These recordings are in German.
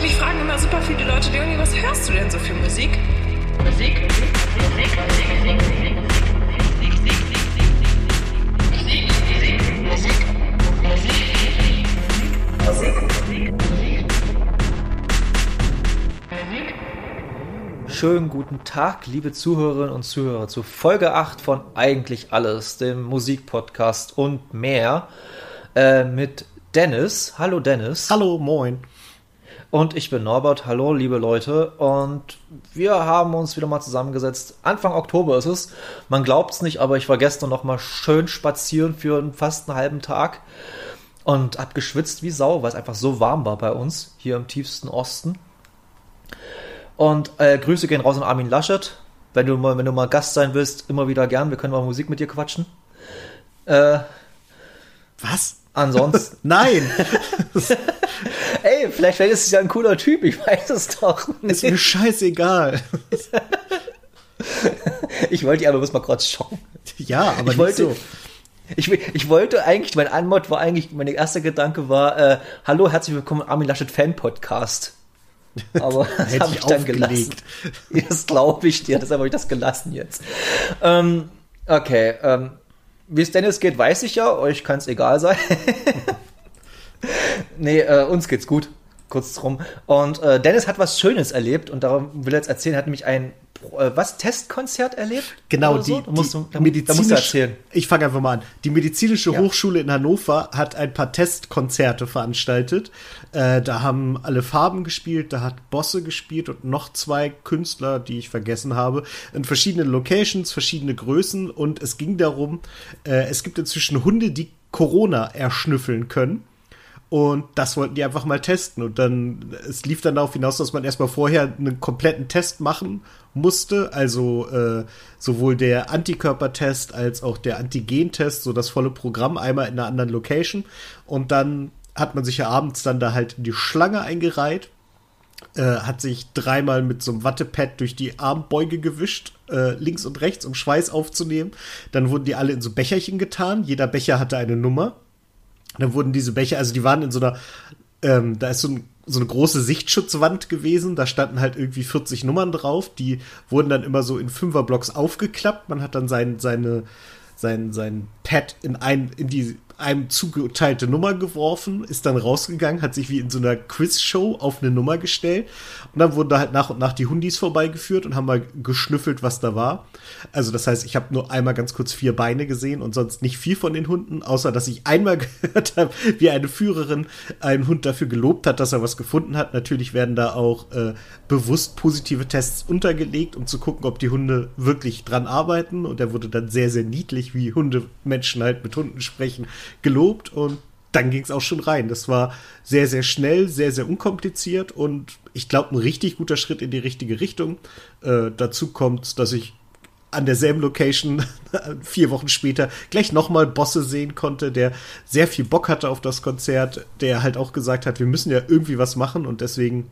Mich fragen immer super viele Leute, Leonie, was hörst du denn so für Musik? Musik, Musik, Musik, Musik, Musik, Schönen guten Tag, liebe Zuhörerinnen und Zuhörer, zu Folge 8 von Eigentlich Alles, dem Musikpodcast und mehr äh, mit Dennis. Hallo Dennis. Hallo, moin. Und ich bin Norbert. Hallo, liebe Leute. Und wir haben uns wieder mal zusammengesetzt. Anfang Oktober ist es. Man glaubt es nicht, aber ich war gestern noch mal schön spazieren für fast einen halben Tag und hab geschwitzt wie Sau, weil es einfach so warm war bei uns hier im tiefsten Osten. Und äh, Grüße gehen raus an Armin Laschet. Wenn du mal, wenn du mal Gast sein willst, immer wieder gern. Wir können mal Musik mit dir quatschen. Äh, Was? Ansonsten. Nein! Ey, vielleicht, vielleicht ist es ja ein cooler Typ, ich weiß es doch. Ist mir scheißegal. ich wollte dich aber bloß mal kurz schocken. Ja, aber ich wollte, so. Ich, ich wollte eigentlich, mein Anmod war eigentlich, mein erster Gedanke war, äh, hallo, herzlich willkommen Armin Laschet Fan Podcast. Aber das habe ich ich dann gelassen. Das glaube ich dir, deshalb habe ich das gelassen jetzt. Ähm, okay, ähm, wie es Dennis geht, weiß ich ja, euch kann es egal sein. nee, äh, uns geht's gut, kurz drum. Und äh, Dennis hat was Schönes erlebt und darum will er jetzt erzählen, er hat nämlich ein äh, was Testkonzert erlebt? Genau, Oder die, so? Da musst du, da, da musst du erzählen. ich fange einfach mal an. Die medizinische Ja. Hochschule in Hannover hat ein paar Testkonzerte veranstaltet. Äh, da haben alle Farben gespielt, da hat Bosse gespielt und noch zwei Künstler, die ich vergessen habe, in verschiedenen Locations, verschiedene Größen und es ging darum, äh, es gibt inzwischen Hunde, die Corona erschnüffeln können. Und das wollten die einfach mal testen. Und dann, es lief dann darauf hinaus, dass man erstmal vorher einen kompletten Test machen musste. Also äh, sowohl der Antikörpertest als auch der Antigentest, so das volle Programm, einmal in einer anderen Location. Und dann hat man sich ja abends dann da halt in die Schlange eingereiht. Äh, hat sich dreimal mit so einem Wattepad durch die Armbeuge gewischt, äh, links und rechts, um Schweiß aufzunehmen. Dann wurden die alle in so Becherchen getan. Jeder Becher hatte eine Nummer. Dann wurden diese Becher, also die waren in so einer, ähm, da ist so, ein, so eine große Sichtschutzwand gewesen, da standen halt irgendwie 40 Nummern drauf, die wurden dann immer so in Fünferblocks aufgeklappt, man hat dann sein, seine, sein, sein Pad in, ein, in die einem zugeteilte Nummer geworfen, ist dann rausgegangen, hat sich wie in so einer Quizshow auf eine Nummer gestellt und dann wurden da halt nach und nach die Hundis vorbeigeführt und haben mal geschnüffelt, was da war. Also das heißt, ich habe nur einmal ganz kurz vier Beine gesehen und sonst nicht viel von den Hunden, außer dass ich einmal gehört habe, wie eine Führerin einen Hund dafür gelobt hat, dass er was gefunden hat. Natürlich werden da auch äh, bewusst positive Tests untergelegt, um zu gucken, ob die Hunde wirklich dran arbeiten. Und er wurde dann sehr, sehr niedlich, wie Hunde Menschen halt mit Hunden sprechen, gelobt und dann ging es auch schon rein. Das war sehr, sehr schnell, sehr, sehr unkompliziert und ich glaube, ein richtig guter Schritt in die richtige Richtung. Äh, dazu kommt, dass ich an derselben Location vier Wochen später gleich nochmal Bosse sehen konnte, der sehr viel Bock hatte auf das Konzert, der halt auch gesagt hat, wir müssen ja irgendwie was machen und deswegen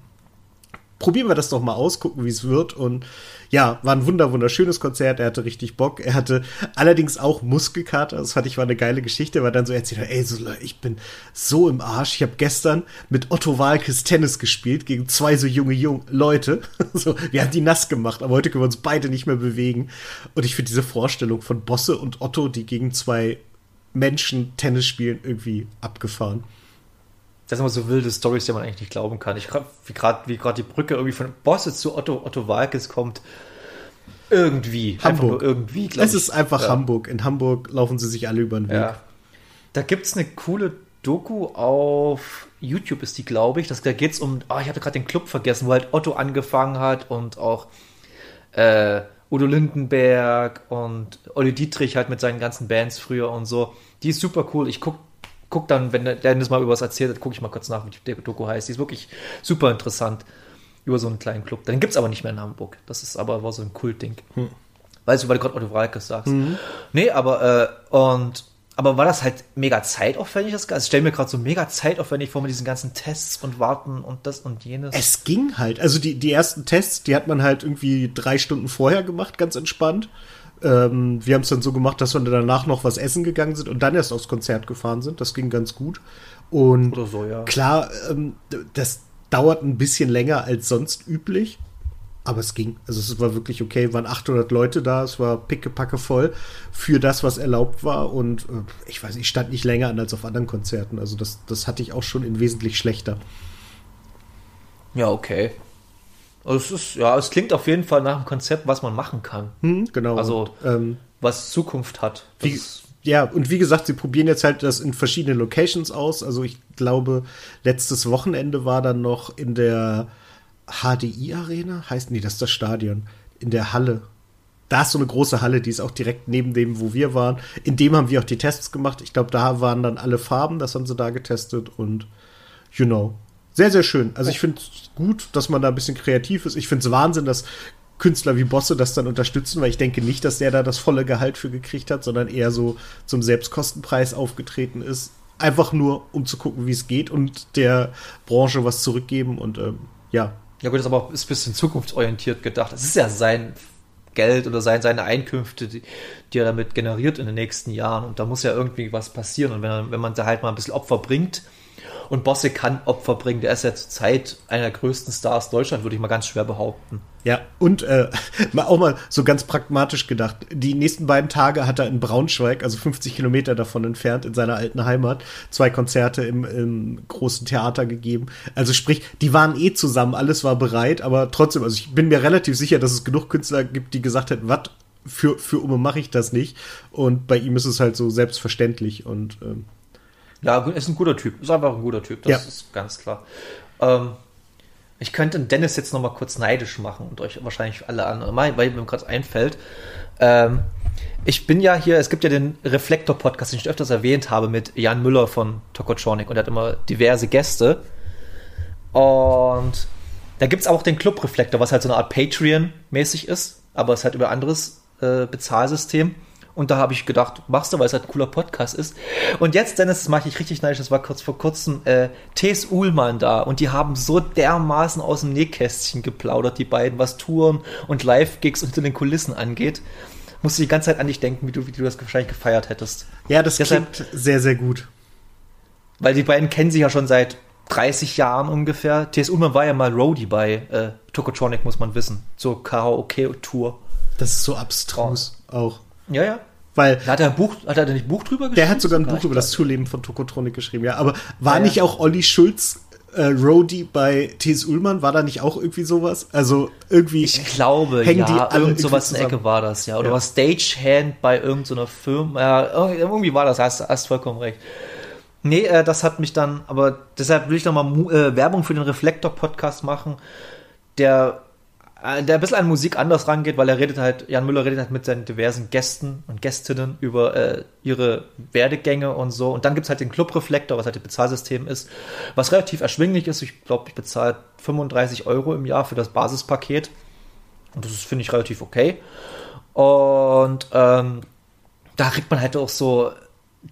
probieren wir das doch mal aus, gucken, wie es wird. Und ja, war ein wunder, wunderschönes Konzert. Er hatte richtig Bock. Er hatte allerdings auch Muskelkater. Das fand ich war eine geile Geschichte, weil dann so erzählt hat, ey, ich bin so im Arsch. Ich habe gestern mit Otto Walkes Tennis gespielt gegen zwei so junge, junge Leute. so, wir haben die nass gemacht, aber heute können wir uns beide nicht mehr bewegen. Und ich finde diese Vorstellung von Bosse und Otto, die gegen zwei Menschen Tennis spielen, irgendwie abgefahren. Das sind immer so wilde Stories, die man eigentlich nicht glauben kann. Ich wie gerade wie grad die Brücke irgendwie von Bosse zu Otto, Otto Walkes kommt. Irgendwie. Hamburg. irgendwie. Es ist einfach Ja. Hamburg. In Hamburg laufen sie sich alle über den Weg. Ja. Da gibt es eine coole Doku auf YouTube, ist die, glaube ich. Das, da geht es um, ah, ich hatte gerade den Club vergessen, wo halt Otto angefangen hat und auch äh, Udo Lindenberg und Olli Dietrich halt mit seinen ganzen Bands früher und so. Die ist super cool. Ich guck, guck dann, wenn der Dennis mal über was erzählt hat, gucke ich mal kurz nach, wie die Doku heißt. Die ist wirklich super interessant über so einen kleinen Club. Den gibt es aber nicht mehr in Hamburg. Das ist aber war so ein Kultding. Weißt du, weil du gerade Otto Walkes sagst. Nee, aber äh, und aber war das halt mega zeitaufwendig, das Ganze? Ich stelle mir gerade so mega zeitaufwendig vor mit diesen ganzen Tests und Warten und das und jenes. Es ging halt. Also die, die ersten Tests, die hat man halt irgendwie drei Stunden vorher gemacht, ganz entspannt. Ähm, wir haben es dann so gemacht, dass wir danach noch was essen gegangen sind und dann erst aufs Konzert gefahren sind. Das ging ganz gut. Und Oder so, ja. klar, ähm, das, dauert ein bisschen länger als sonst üblich. Aber es ging. Also es war wirklich okay. Es waren 800 Leute da. Es war pickepacke voll für das, was erlaubt war. Und äh, ich weiß, ich stand nicht länger an als auf anderen Konzerten. Also das, das hatte ich auch schon in wesentlich schlechter. Ja, okay. Also es ist, ja, es klingt auf jeden Fall nach einem Konzept, was man machen kann. Hm, genau. Also, und, ähm, was Zukunft hat. Wie, ja, und wie gesagt, sie probieren jetzt halt das in verschiedenen Locations aus. Also ich glaube, letztes Wochenende war dann noch in der HDI-Arena, heißt nee, das ist das Stadion, in der Halle. Da ist so eine große Halle, die ist auch direkt neben dem, wo wir waren. In dem haben wir auch die Tests gemacht. Ich glaube, da waren dann alle Farben, das haben sie da getestet und you know. Sehr, sehr schön. Also ich finde es gut, dass man da ein bisschen kreativ ist. Ich finde es Wahnsinn, dass Künstler wie Bosse das dann unterstützen, weil ich denke nicht, dass der da das volle Gehalt für gekriegt hat, sondern eher so zum Selbstkostenpreis aufgetreten ist. Einfach nur, um zu gucken, wie es geht und der Branche was zurückgeben und ähm, ja. Ja gut, das ist aber auch ist ein bisschen zukunftsorientiert gedacht. Es ist ja sein Geld oder sein, seine Einkünfte, die, die er damit generiert in den nächsten Jahren. Und da muss ja irgendwie was passieren. Und wenn, wenn man da halt mal ein bisschen Opfer bringt, und Bosse kann Opfer bringen, der ist ja zurzeit einer der größten Stars Deutschland, würde ich mal ganz schwer behaupten. Ja, und äh, auch mal so ganz pragmatisch gedacht. Die nächsten beiden Tage hat er in Braunschweig, also 50 Kilometer davon entfernt, in seiner alten Heimat, zwei Konzerte im, im großen Theater gegeben. Also sprich, die waren eh zusammen, alles war bereit, aber trotzdem, also ich bin mir relativ sicher, dass es genug Künstler gibt, die gesagt hätten, was für, für Umme mache ich das nicht. Und bei ihm ist es halt so selbstverständlich und ähm, Ja, ist ein guter Typ. Ist einfach ein guter Typ, das Ja. ist ganz klar. Ähm, ich könnte den Dennis jetzt noch mal kurz neidisch machen und euch wahrscheinlich alle an, weil weil mir gerade einfällt. Ähm, ich bin ja hier, es gibt ja den Reflektor-Podcast, den ich öfters erwähnt habe, mit Jan Müller von Tokotronic und er hat immer diverse Gäste. Und da gibt es auch den Club Reflektor, was halt so eine Art Patreon-mäßig ist, aber es halt über anderes äh, Bezahlsystem. Und da habe ich gedacht, machst du, weil es halt ein cooler Podcast ist. Und jetzt, Dennis, das mache ich richtig neidisch, das war kurz vor kurzem äh, T.S. Uhlmann da. Und die haben so dermaßen aus dem Nähkästchen geplaudert, die beiden, was Touren und Live-Gigs unter den Kulissen angeht. Musste die ganze Zeit an dich denken, wie du, wie du das wahrscheinlich gefeiert hättest. ja, das Deshalb- klingt sehr, sehr gut. Weil die beiden kennen sich ja schon seit 30 Jahren ungefähr. T.S. Ullmann war ja mal Roadie bei äh, Tokotronic, muss man wissen. Zur Karaoke-Tour. Das ist so abstrus auch. Ja, ja. Weil Hat er, ein Buch, hat er da nicht Buch drüber geschrieben? Der hat sogar ein Buch über das Zuleben von Tokotronic geschrieben, ja. Aber war Ja, ja. nicht auch Olli Schulz äh, Roadie bei T.S. Ullmann? War da nicht auch irgendwie sowas? Also irgendwie. Ich glaube, hängen die ja, alle irgend sowas in der Ecke war das, ja. Oder Ja. war Stagehand bei irgendeiner Firma. Ja, irgendwie war das, hast, hast vollkommen recht. Nee, äh, das hat mich dann, aber deshalb will ich nochmal äh, Werbung für den Reflektor-Podcast machen, der, der ein bisschen an Musik anders rangeht, weil er redet halt, Jan Müller redet halt mit seinen diversen Gästen und Gästinnen über äh, ihre Werdegänge und so. Und dann gibt's halt den Club Reflektor, was halt das Bezahlsystem ist, was relativ erschwinglich ist. Ich glaube, ich bezahle 35 Euro im Jahr für das Basispaket. Und das finde ich, relativ okay. Und ähm, da kriegt man halt auch so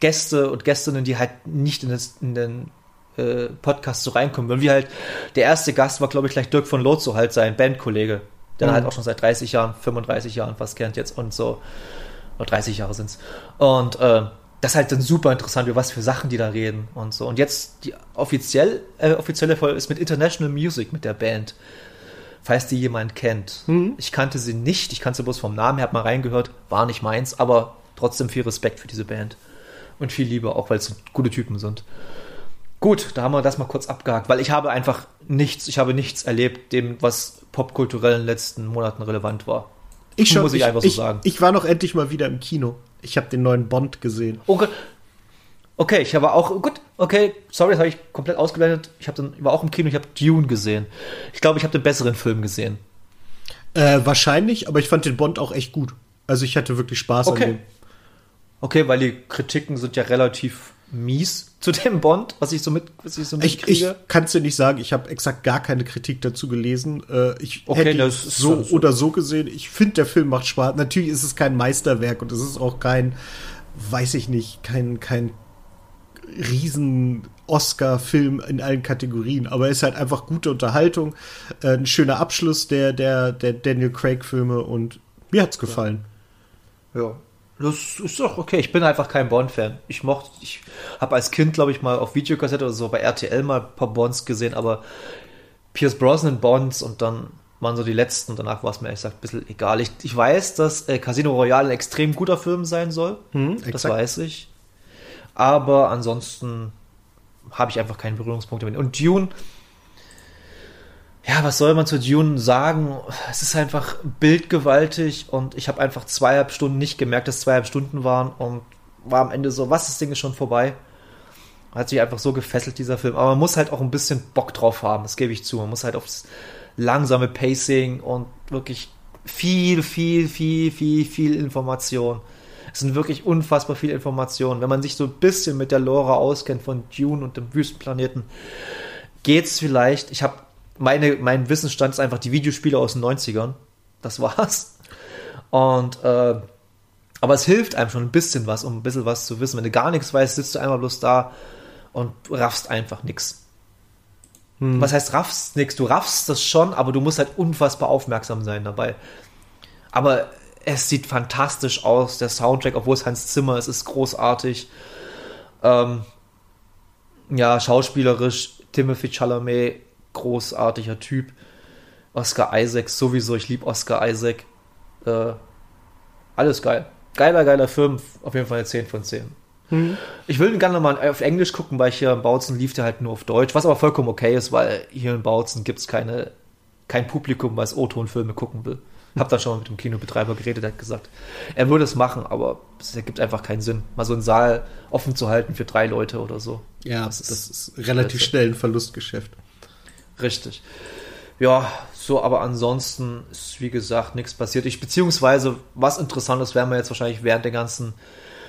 Gäste und Gästinnen, die halt nicht in, das, in den äh, Podcast so reinkommen. Und wie halt, der erste Gast war, glaube ich, gleich Dirk von Lotso, halt sein Bandkollege, der Mhm. halt auch schon seit 30 Jahren, 35 Jahren fast kennt jetzt und so. Oder 30 Jahre sind's. Und äh, das ist halt dann super interessant, über was für Sachen die da reden und so. Und jetzt die offiziell, äh, offizielle Folge ist mit International Music, mit der Band. Falls die jemand kennt. Mhm. Ich kannte sie nicht, ich kannte sie bloß vom Namen, her, hab mal reingehört, war nicht meins, aber trotzdem viel Respekt für diese Band. Und viel Liebe, auch weil es gute Typen sind. Gut, da haben wir das mal kurz abgehakt, weil ich habe einfach nichts, ich habe nichts erlebt, dem, was popkulturell in den letzten Monaten relevant war. ich schon, muss ich einfach so sagen. Ich war noch endlich mal wieder im Kino. Ich habe den neuen Bond gesehen. Okay. Okay, ich habe auch, gut, okay, sorry, das habe ich komplett ausgeblendet. Ich habe dann, war auch im Kino, ich habe Dune gesehen. Ich glaube, ich habe den besseren Film gesehen. Äh, wahrscheinlich, aber ich fand den Bond auch echt gut. Also ich hatte wirklich Spaß Okay. an dem. Okay, weil die Kritiken sind ja relativ mies zu dem Bond, was ich so mit, was ich so Ich, ich mitkriege. kann es dir nicht sagen, ich habe exakt gar keine Kritik dazu gelesen. Äh, ich Okay, hätte das so so- oder so gesehen. Ich finde, der Film macht Spaß. Natürlich ist es kein Meisterwerk und es ist auch kein, weiß ich nicht, kein, kein riesen Oscar-Film in allen Kategorien, aber er ist halt einfach gute Unterhaltung, äh, ein schöner Abschluss der, der, der Daniel Craig-Filme und mir hat's gefallen. Ja. Das ist doch okay. Ich bin einfach kein Bond-Fan. Ich mochte, ich habe als Kind, glaube ich, mal auf Videokassette oder so bei RTL mal ein paar Bonds gesehen, aber Pierce Brosnan Bonds und dann waren so die letzten und danach war es mir ehrlich gesagt ein bisschen egal. Ich, ich weiß, dass äh, Casino Royale ein extrem guter Film sein soll. Hm, das exakt. weiß ich. Aber ansonsten habe ich einfach keinen Berührungspunkt damit. Und Dune, ja, was soll man zu Dune sagen? Es ist einfach bildgewaltig und ich habe einfach zweieinhalb Stunden nicht gemerkt, dass zweieinhalb Stunden waren und war am Ende so, was, das Ding ist schon vorbei. Hat sich einfach so gefesselt, dieser Film. Aber man muss halt auch ein bisschen Bock drauf haben, das gebe ich zu. Man muss halt aufs langsame Pacing und wirklich viel, viel, viel, viel, viel Information. Es sind wirklich unfassbar viele Informationen. Wenn man sich so ein bisschen mit der Lore auskennt von Dune und dem Wüstenplaneten, geht's vielleicht. Ich habe meine, mein Wissensstand ist einfach die Videospiele aus den 90ern. Das war's. Und äh, aber es hilft einem schon ein bisschen was, um ein bisschen was zu wissen. Wenn du gar nichts weißt, sitzt du einfach bloß da und raffst einfach nichts. Hm. Was heißt raffst nichts? Du raffst das schon, aber du musst halt unfassbar aufmerksam sein dabei. Aber es sieht fantastisch aus, der Soundtrack, obwohl es Hans Zimmer ist, ist großartig. Ähm, ja, schauspielerisch, Timothy Chalamet, großartiger Typ. Oscar Isaac sowieso, ich liebe Oscar Isaac. Äh, alles geil. Geiler, geiler Film, auf jeden Fall eine 10 von 10. Hm. Ich will ihn gerne mal auf Englisch gucken, weil hier in Bautzen lief der halt nur auf Deutsch, was aber vollkommen okay ist, weil hier in Bautzen gibt es keine, kein Publikum, was O-Ton-Filme gucken will. Hab da schon mal mit dem Kinobetreiber geredet, der hat gesagt, er würde es machen, aber es ergibt einfach keinen Sinn, mal so einen Saal offen zu halten für drei Leute oder so. Ja, Das das ist relativ schnell ein Verlustgeschäft. Richtig. Ja, so, aber ansonsten ist, wie gesagt, nichts passiert. Ich, beziehungsweise, was interessant ist, werden wir jetzt wahrscheinlich während der ganzen,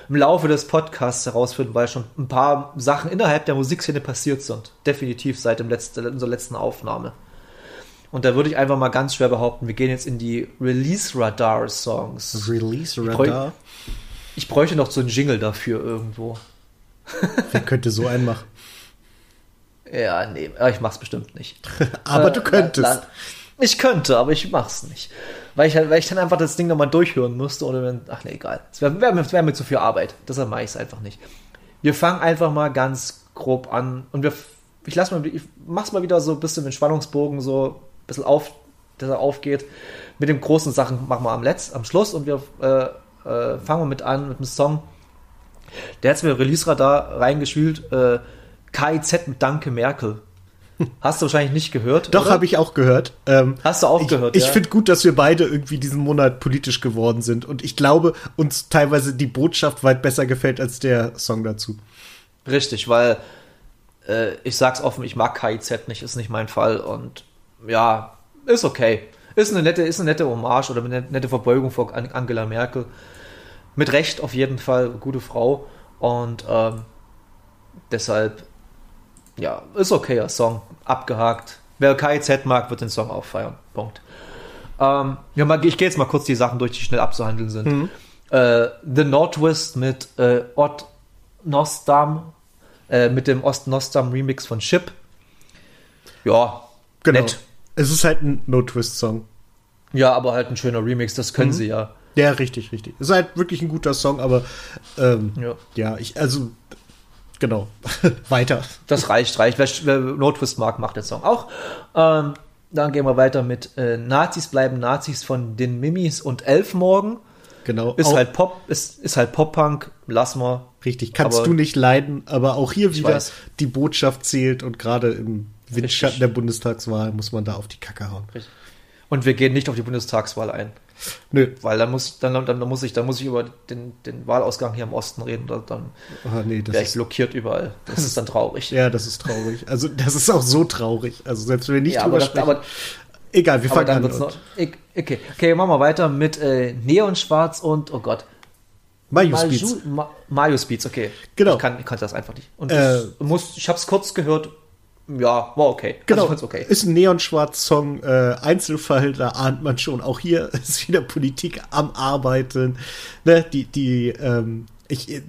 im Laufe des Podcasts herausfinden, weil schon ein paar Sachen innerhalb der Musikszene passiert sind. Definitiv seit dem letzten, unserer letzten Aufnahme. Und da würde ich einfach mal ganz schwer behaupten, wir gehen jetzt in die Release-Radar-Songs. Release bräuch- Radar. Ich bräuchte noch so einen Jingle dafür irgendwo. Wer könnte so einen machen? Ja, nee, äh, ich mach's bestimmt nicht. Aber Äh, du könntest. la- Ich könnte, aber ich mach's nicht. Weil ich, halt- weil ich dann einfach das Ding nochmal durchhören müsste oder wenn, ach nee, egal. Es wäre wär, mir- wär mir zu viel Arbeit. Deshalb mache ich es einfach nicht. Wir fangen einfach mal ganz grob an und wir, ich lass mal, ich mach's mal wieder so ein bisschen mit Spannungsbogen so ein bisschen auf, dass er aufgeht. Mit den großen Sachen machen wir am Letz, am Schluss und wir äh, äh, fangen wir mit an mit einem Song. Der hat mir Release-Radar reingespielt. Äh, KIZ mit Danke Merkel. Hast du wahrscheinlich nicht gehört. Doch, habe ich auch gehört. Ähm, Hast du auch gehört, Ich, ich ja? finde gut, dass wir beide irgendwie diesen Monat politisch geworden sind. Und ich glaube, uns teilweise die Botschaft weit besser gefällt als der Song dazu. Richtig, weil äh, ich sag's offen, ich mag KIZ nicht, ist nicht mein Fall und ja, ist okay. Ist eine nette, ist eine nette Hommage oder eine nette Verbeugung vor An- Angela Merkel. Mit Recht auf jeden Fall, gute Frau. Und ähm, deshalb, ja, ist okayer Song. Abgehakt. Wer KIZ mag, wird den Song auch feiern. Punkt. Ähm, ja, ich gehe jetzt mal kurz die Sachen durch, die schnell abzuhandeln sind. Äh, The Northwest mit äh, Ott Nostam, äh, mit dem Ost Nostam Remix von Chip. Ja, Genau. nett. Es ist halt ein No-Twist-Song. Ja, aber halt ein schöner Remix, das können Mhm. sie ja. Ja, richtig, richtig. Es ist halt wirklich ein guter Song, aber ähm, Ja. ja, ich, also, genau. Weiter. Das reicht, reicht. Wer, Notwist mag, macht den Song auch. Ähm, dann gehen wir weiter mit äh, Nazis bleiben Nazis von den Mimis und Elfmorgen. Genau. Ist Auch- halt Pop, ist, ist halt Pop-Punk, lass mal. Richtig, kannst Aber- du nicht leiden, aber auch hier wieder weiß. die Botschaft zählt und gerade im Windschatten Richtig. der Bundestagswahl muss man da auf die Kacke hauen. Und wir gehen nicht auf die Bundestagswahl ein. Nö, Weil dann muss, dann, dann muss ich, dann muss ich über den, den Wahlausgang hier im Osten reden. Dann, dann ah, nee, wäre ich ist, blockiert überall. Das ist dann traurig. ja, das ist traurig. Also das ist auch so traurig. Also selbst wenn wir nicht Ja, drüber aber, das, sprechen. aber, egal, wir fangen dann an. noch. okay, okay, machen wir weiter mit äh, Neonschwarz und, oh Gott, Mayu Speeds. Mario Speeds, okay. Genau. Ich, kann, ich kannte das einfach nicht. Und Äh, ich, muss, ich habe es kurz gehört. Ja, war okay. Genau, Also, ich fand's okay. ist ein Neonschwarz-Song, äh, Einzelfall, da ahnt man schon. Auch hier ist wieder Politik am Arbeiten. Ne, die, die, ähm, ich, äh,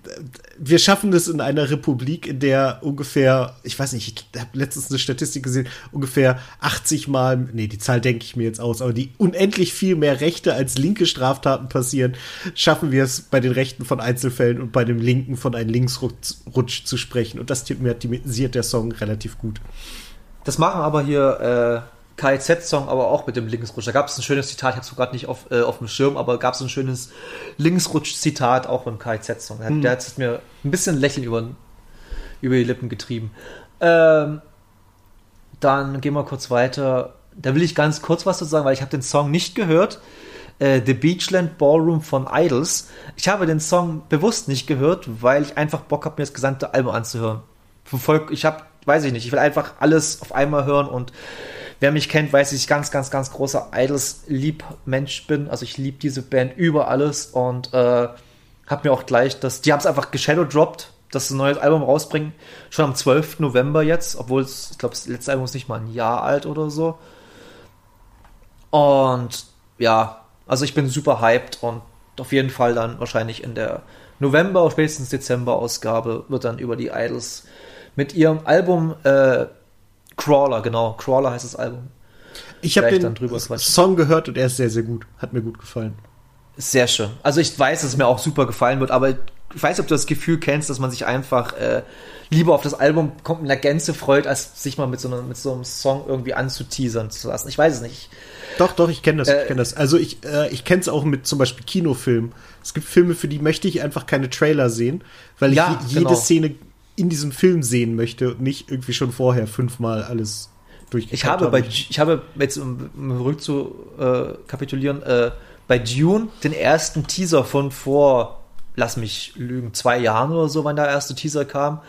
wir schaffen es in einer Republik, in der ungefähr, ich weiß nicht, ich habe letztens eine Statistik gesehen, ungefähr 80 Mal, nee, die Zahl denke ich mir jetzt aus, aber die unendlich viel mehr Rechte als linke Straftaten passieren, schaffen wir es bei den Rechten von Einzelfällen und bei dem Linken von einem Linksrutsch Rutsch zu sprechen. Und das thematisiert der Song relativ gut. Das machen aber hier äh, KIZ-Song, aber auch mit dem Linksrutsch. Da gab es ein schönes Zitat, ich habe es gerade nicht auf, äh, auf dem Schirm, aber gab es ein schönes Linksrutsch-Zitat auch beim KIZ-Song. Der, der hat es mir ein bisschen Lächeln über, über die Lippen getrieben. Ähm, dann gehen wir kurz weiter. Da will ich ganz kurz was dazu sagen, weil ich habe den Song nicht gehört. Äh, The Beachland Ballroom von Idols. Ich habe den Song bewusst nicht gehört, weil ich einfach Bock habe, mir das gesamte Album anzuhören. Verfolg, ich habe, weiß ich nicht, ich will einfach alles auf einmal hören und wer mich kennt, weiß, dass ich ganz, ganz, ganz großer Idols-Lieb-Mensch bin. Also ich liebe diese Band über alles und äh, habe mir auch gleich das, die haben es einfach geshadowdropped, dass sie ein neues Album rausbringen, schon am 12. November jetzt, obwohl es, ich glaube, das letzte Album ist nicht mal ein Jahr alt oder so. Und ja, also ich bin super hyped und auf jeden Fall dann wahrscheinlich in der November, spätestens Dezember Ausgabe wird dann über die Idols mit ihrem Album äh, Crawler, genau, Crawler heißt das Album. Ich habe den. Song gehört und er ist sehr, sehr gut. Hat mir gut gefallen. Sehr schön. Also ich weiß, dass es mir auch super gefallen wird, aber ich weiß ob du das Gefühl kennst, dass man sich einfach äh, lieber auf das Album kommt in der Gänze freut, als sich mal mit so, einer, mit so einem Song irgendwie anzuteasern zu lassen. Ich weiß es nicht. Doch, doch, ich kenne das, Äh, ich kenne das. Also ich, äh, ich kenne es auch mit zum Beispiel Kinofilmen. Es gibt Filme, für die möchte ich einfach keine Trailer sehen, weil ich Ja, je- jede genau. Szene in diesem Film sehen möchte und nicht irgendwie schon vorher fünfmal alles durchgeschaut Ich habe bei, ich habe jetzt um, um zurück zu äh, kapitulieren, äh, bei Dune den ersten Teaser von vor, lass mich lügen, zwei Jahren oder so, wann der erste Teaser kam,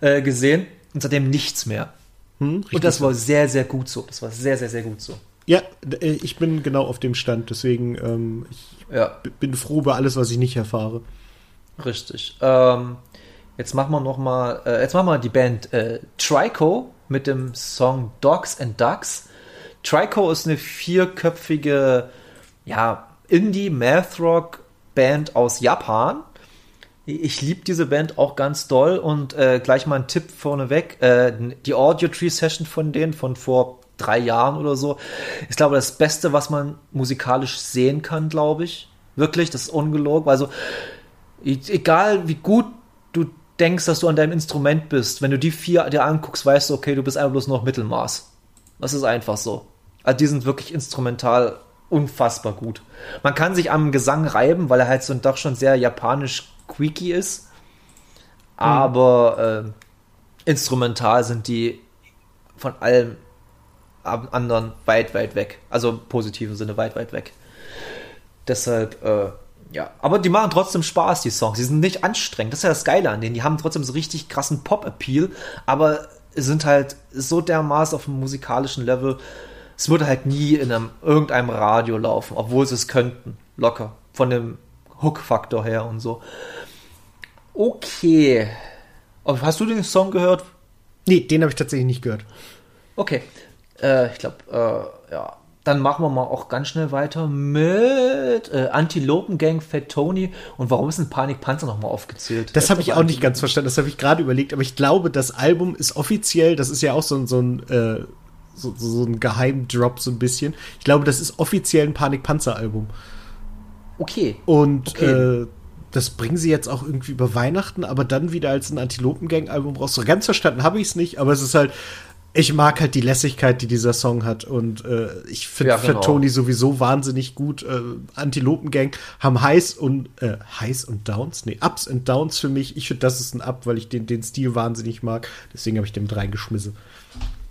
äh, gesehen und seitdem nichts mehr. Hm, Und das war sehr, sehr gut so. Das war sehr, sehr, sehr gut so. Ja, äh, ich bin genau auf dem Stand, deswegen ähm, ich Ja, bin froh über alles, was ich nicht erfahre. richtig. Ähm, jetzt machen wir noch mal, äh, jetzt machen wir die Band äh, Trico mit dem Song Dogs and Ducks. Trico ist eine vierköpfige, ja, Indie-Math-Rock-Band aus Japan. Ich liebe diese Band auch ganz doll und äh, gleich mal ein Tipp vorneweg. Äh, die Audio Tree Session von denen von vor drei Jahren oder so ist, glaube ich, das Beste, was man musikalisch sehen kann, glaube ich. Wirklich, das ist ungelogen. Also, egal wie gut denkst, dass du an deinem Instrument bist, wenn du die vier dir anguckst, weißt du, okay, du bist einfach bloß noch Mittelmaß. Das ist einfach so. Also die sind wirklich instrumental unfassbar gut. Man kann sich am Gesang reiben, weil er halt so doch schon sehr japanisch queaky ist. Aber äh, instrumental sind die von allem anderen weit, weit weg. Also im positiven Sinne weit, weit weg. Deshalb, äh, ja. Aber die machen trotzdem Spaß, die Songs. Die sind nicht anstrengend. Das ist ja das Geile an denen. Die haben trotzdem so richtig krassen Pop-Appeal, aber sind halt so dermaßen auf dem musikalischen Level. Es würde halt nie in einem, irgendeinem Radio laufen, obwohl sie es könnten. Locker. Von dem Hook-Faktor her und so. Okay. Hast du den Song gehört? Nee, den habe ich tatsächlich nicht gehört. Okay. Äh, ich glaube, äh, ja. Dann machen wir mal auch ganz schnell weiter mit äh, Antilopen-Gang, Fat Tony. Und warum ist ein Panikpanzer nochmal aufgezählt? Das habe ich auch nicht ganz verstanden, das habe ich gerade überlegt, aber ich glaube, das Album ist offiziell, das ist ja auch so, ein- so ein äh, so, so so ein Geheimdrop so ein bisschen. Ich glaube, das ist offiziell ein Panik-Panzer-Album. Okay. Und Okay. äh, das bringen sie jetzt auch irgendwie über Weihnachten, aber dann wieder als ein Antilopen-Gang-Album raus. So ganz verstanden habe ich es nicht, aber es ist halt, ich mag halt die Lässigkeit, die dieser Song hat. Und äh, ich finde Ja, genau. Tony sowieso wahnsinnig gut. Äh, Antilopen-Gang haben Highs und äh, Highs und Downs? Nee, Ups und Downs für mich. Ich finde, das ist ein Up, weil ich den, den Stil wahnsinnig mag. Deswegen habe ich den mit reingeschmissen.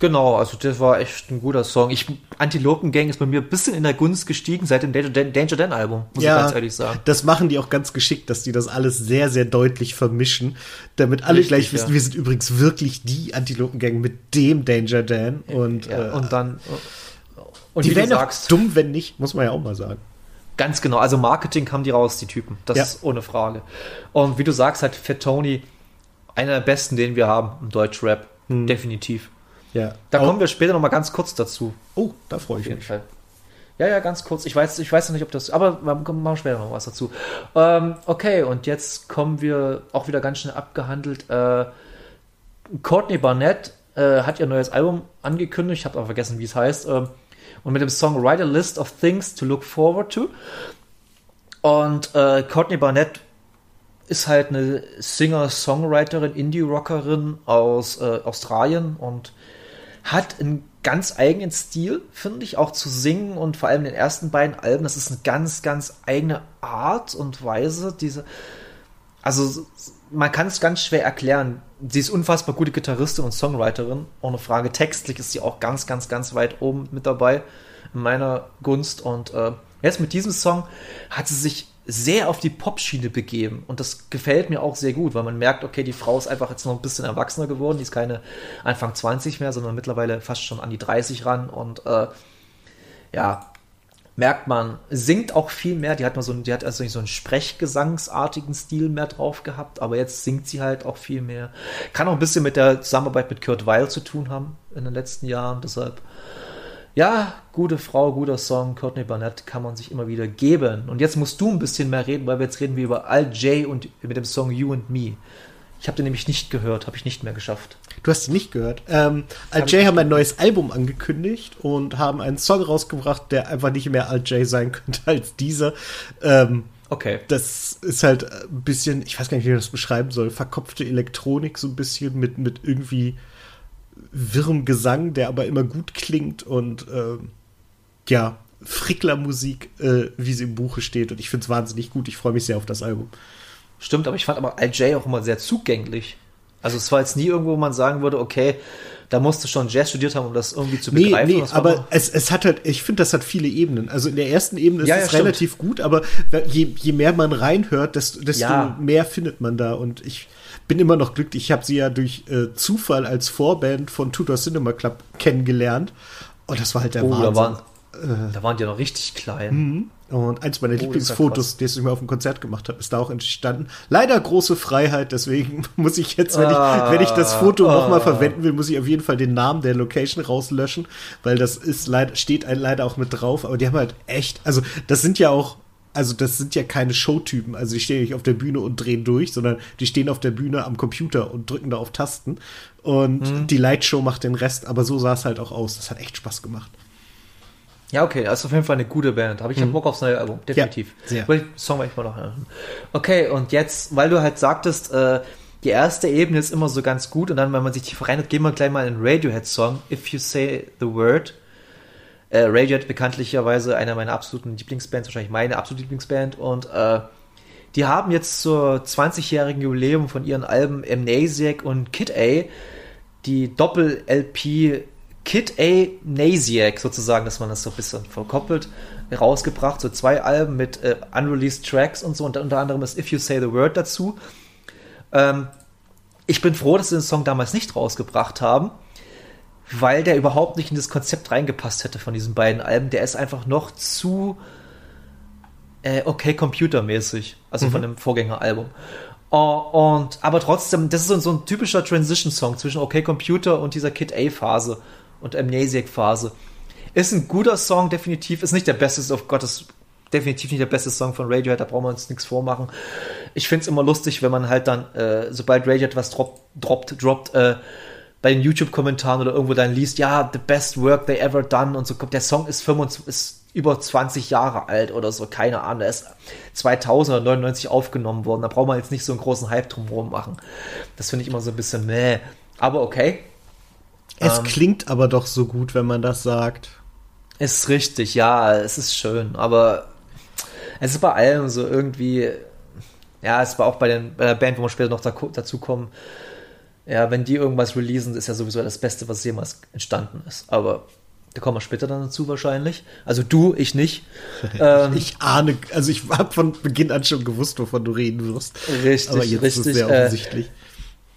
Genau, also das war echt ein guter Song. Ich, Antilopen-Gang ist bei mir ein bisschen in der Gunst gestiegen seit dem Danger Dan, Danger Dan Album, muss ich ganz ehrlich sagen. Das machen die auch ganz geschickt, dass die das alles sehr, sehr deutlich vermischen, damit alle Richtig, gleich wissen, ja. wir sind übrigens wirklich die Antilopengang mit dem Danger Dan. Und, Ja, äh, und dann. Und die wären auch sagst, dumm, wenn nicht, muss man ja auch mal sagen. Ganz genau, also Marketing haben die raus, die Typen. Das Ja. ist ohne Frage. Und wie du sagst, halt Fat Tony, einer der besten, den wir haben im Deutschrap. Definitiv. Ja. Da Auch- kommen wir später noch mal ganz kurz dazu. Oh, da freue ich jeden mich. Fall. Ja, ja, ganz kurz. Ich weiß, ich weiß noch nicht, ob das. Aber wir machen später noch was dazu. Ähm, okay, und jetzt kommen wir auch wieder ganz schnell abgehandelt. Äh, Courtney Barnett äh, hat ihr neues Album angekündigt. Ich habe aber vergessen, wie es heißt. Ähm, und mit dem Song Write a List of Things to Look Forward to. Und äh, Courtney Barnett ist halt eine Singer-Songwriterin, Indie-Rockerin aus äh, Australien und hat einen ganz eigenen Stil, finde ich, auch zu singen und vor allem den ersten beiden Alben, das ist eine ganz, ganz eigene Art und Weise, diese, also man kann es ganz schwer erklären. Sie ist unfassbar gute Gitarristin und Songwriterin, ohne Frage. Textlich ist sie auch ganz, ganz, ganz weit oben mit dabei in meiner Gunst und äh, jetzt mit diesem Song hat sie sich sehr auf die Pop-Schiene begeben. Und das gefällt mir auch sehr gut, weil man merkt, okay, die Frau ist einfach jetzt noch ein bisschen erwachsener geworden. Die ist keine Anfang 20 mehr, sondern mittlerweile fast schon an die 30 ran. Und äh, ja, merkt man, singt auch viel mehr. Die hat mal so, die hat also nicht so einen Sprechgesangsartigen Stil mehr drauf gehabt, aber jetzt singt sie halt auch viel mehr. Kann auch ein bisschen mit der Zusammenarbeit mit Kurt Weil zu tun haben in den letzten Jahren. Deshalb ja, gute Frau, guter Song, Courtney Barnett kann man sich immer wieder geben. Und jetzt musst du ein bisschen mehr reden, weil wir jetzt reden wir über Al J und mit dem Song You and Me. Ich habe den nämlich nicht gehört, habe ich nicht mehr geschafft. Du hast ihn nicht gehört. Ähm, Al J haben ein neues Album angekündigt und haben einen Song rausgebracht, der einfach nicht mehr Al J sein könnte als dieser. Ähm, okay. Das ist halt ein bisschen, ich weiß gar nicht, wie ich das beschreiben soll, verkopfte Elektronik so ein bisschen mit, mit irgendwie wirrem Gesang, der aber immer gut klingt und äh, ja, Frickler-Musik, äh, wie sie im Buche steht. Und ich finde es wahnsinnig gut. Ich freue mich sehr auf das Album. Stimmt, aber ich fand aber Al J auch immer sehr zugänglich. Also es war jetzt nie irgendwo, wo man sagen würde, okay, da musst du schon Jazz studiert haben, um das irgendwie zu begreifen. Nee, nee aber es, es hat halt, ich finde, das hat viele Ebenen. Also in der ersten Ebene ist ja, es ja, relativ gut, aber je, je mehr man reinhört, desto, desto ja. mehr findet man da. Und ich bin immer noch glücklich. Ich habe sie ja durch äh, Zufall als Vorband von Tudor Cinema Club kennengelernt. Und das war halt der oh, Wahnsinn. Da waren, äh, da waren die noch richtig klein. Mhm. Und eins meiner oh, Lieblingsfotos, die ich mir auf dem Konzert gemacht habe, ist da auch entstanden. Leider große Freiheit, deswegen muss ich jetzt, wenn, ah, ich, wenn ich das Foto ah. nochmal verwenden will, muss ich auf jeden Fall den Namen der Location rauslöschen, weil das ist leider, steht ein leider auch mit drauf. Aber die haben halt echt, also das sind ja auch also das sind ja keine Showtypen. Also die stehen nicht auf der Bühne und drehen durch, sondern die stehen auf der Bühne am Computer und drücken da auf Tasten. Und mhm. die Lightshow macht den Rest, aber so sah es halt auch aus. Das hat echt Spaß gemacht. Ja, okay, das ist auf jeden Fall eine gute Band. Habe ich mhm. Bock aufs neue Album, definitiv. Ja, sehr. Song ich mal noch hören. Okay, und jetzt, weil du halt sagtest, äh, die erste Ebene ist immer so ganz gut und dann, wenn man sich die vereinigt, gehen wir gleich mal in Radiohead-Song, If You Say the Word. Äh, Radiohead bekanntlicherweise einer meiner absoluten Lieblingsbands, wahrscheinlich meine absolute Lieblingsband. Und äh, die haben jetzt zur 20-jährigen Jubiläum von ihren Alben Amnesiac und Kid A die Doppel-LP Kid A Nasiac sozusagen, dass man das so ein bisschen verkoppelt, rausgebracht. So zwei Alben mit äh, unreleased Tracks und so. Und unter anderem ist If You Say the Word dazu. Ähm, ich bin froh, dass sie den Song damals nicht rausgebracht haben weil der überhaupt nicht in das Konzept reingepasst hätte von diesen beiden Alben. Der ist einfach noch zu äh, okay computermäßig, also mhm. von dem Vorgängeralbum. Uh, und aber trotzdem, das ist so, so ein typischer Transition-Song zwischen Okay Computer und dieser Kid A-Phase und Amnesiac-Phase. Ist ein guter Song, definitiv. Ist nicht der beste, auf Gottes, definitiv nicht der beste Song von Radiohead, da brauchen wir uns nichts vormachen. Ich finde es immer lustig, wenn man halt dann, äh, sobald Radiohead was drop, droppt, droppt, äh, bei den YouTube-Kommentaren oder irgendwo dann liest, ja, the best work they ever done und so kommt. Der Song ist 25, ist über 20 Jahre alt oder so, keine Ahnung. Der ist 2099 aufgenommen worden. Da braucht man jetzt nicht so einen großen Hype drumherum machen. Das finde ich immer so ein bisschen meh. Aber okay. Es ähm, klingt aber doch so gut, wenn man das sagt. Ist richtig, ja, es ist schön, aber es ist bei allem so irgendwie, ja, es war auch bei, den, bei der Band, wo wir später noch dazu kommen, ja, wenn die irgendwas releasen, ist ja sowieso das Beste, was jemals entstanden ist. Aber da kommen wir später dann dazu wahrscheinlich. Also du, ich nicht. ähm, ich ahne, also ich habe von Beginn an schon gewusst, wovon du reden wirst. Richtig, Aber jetzt richtig. Ist es sehr äh, offensichtlich. Äh,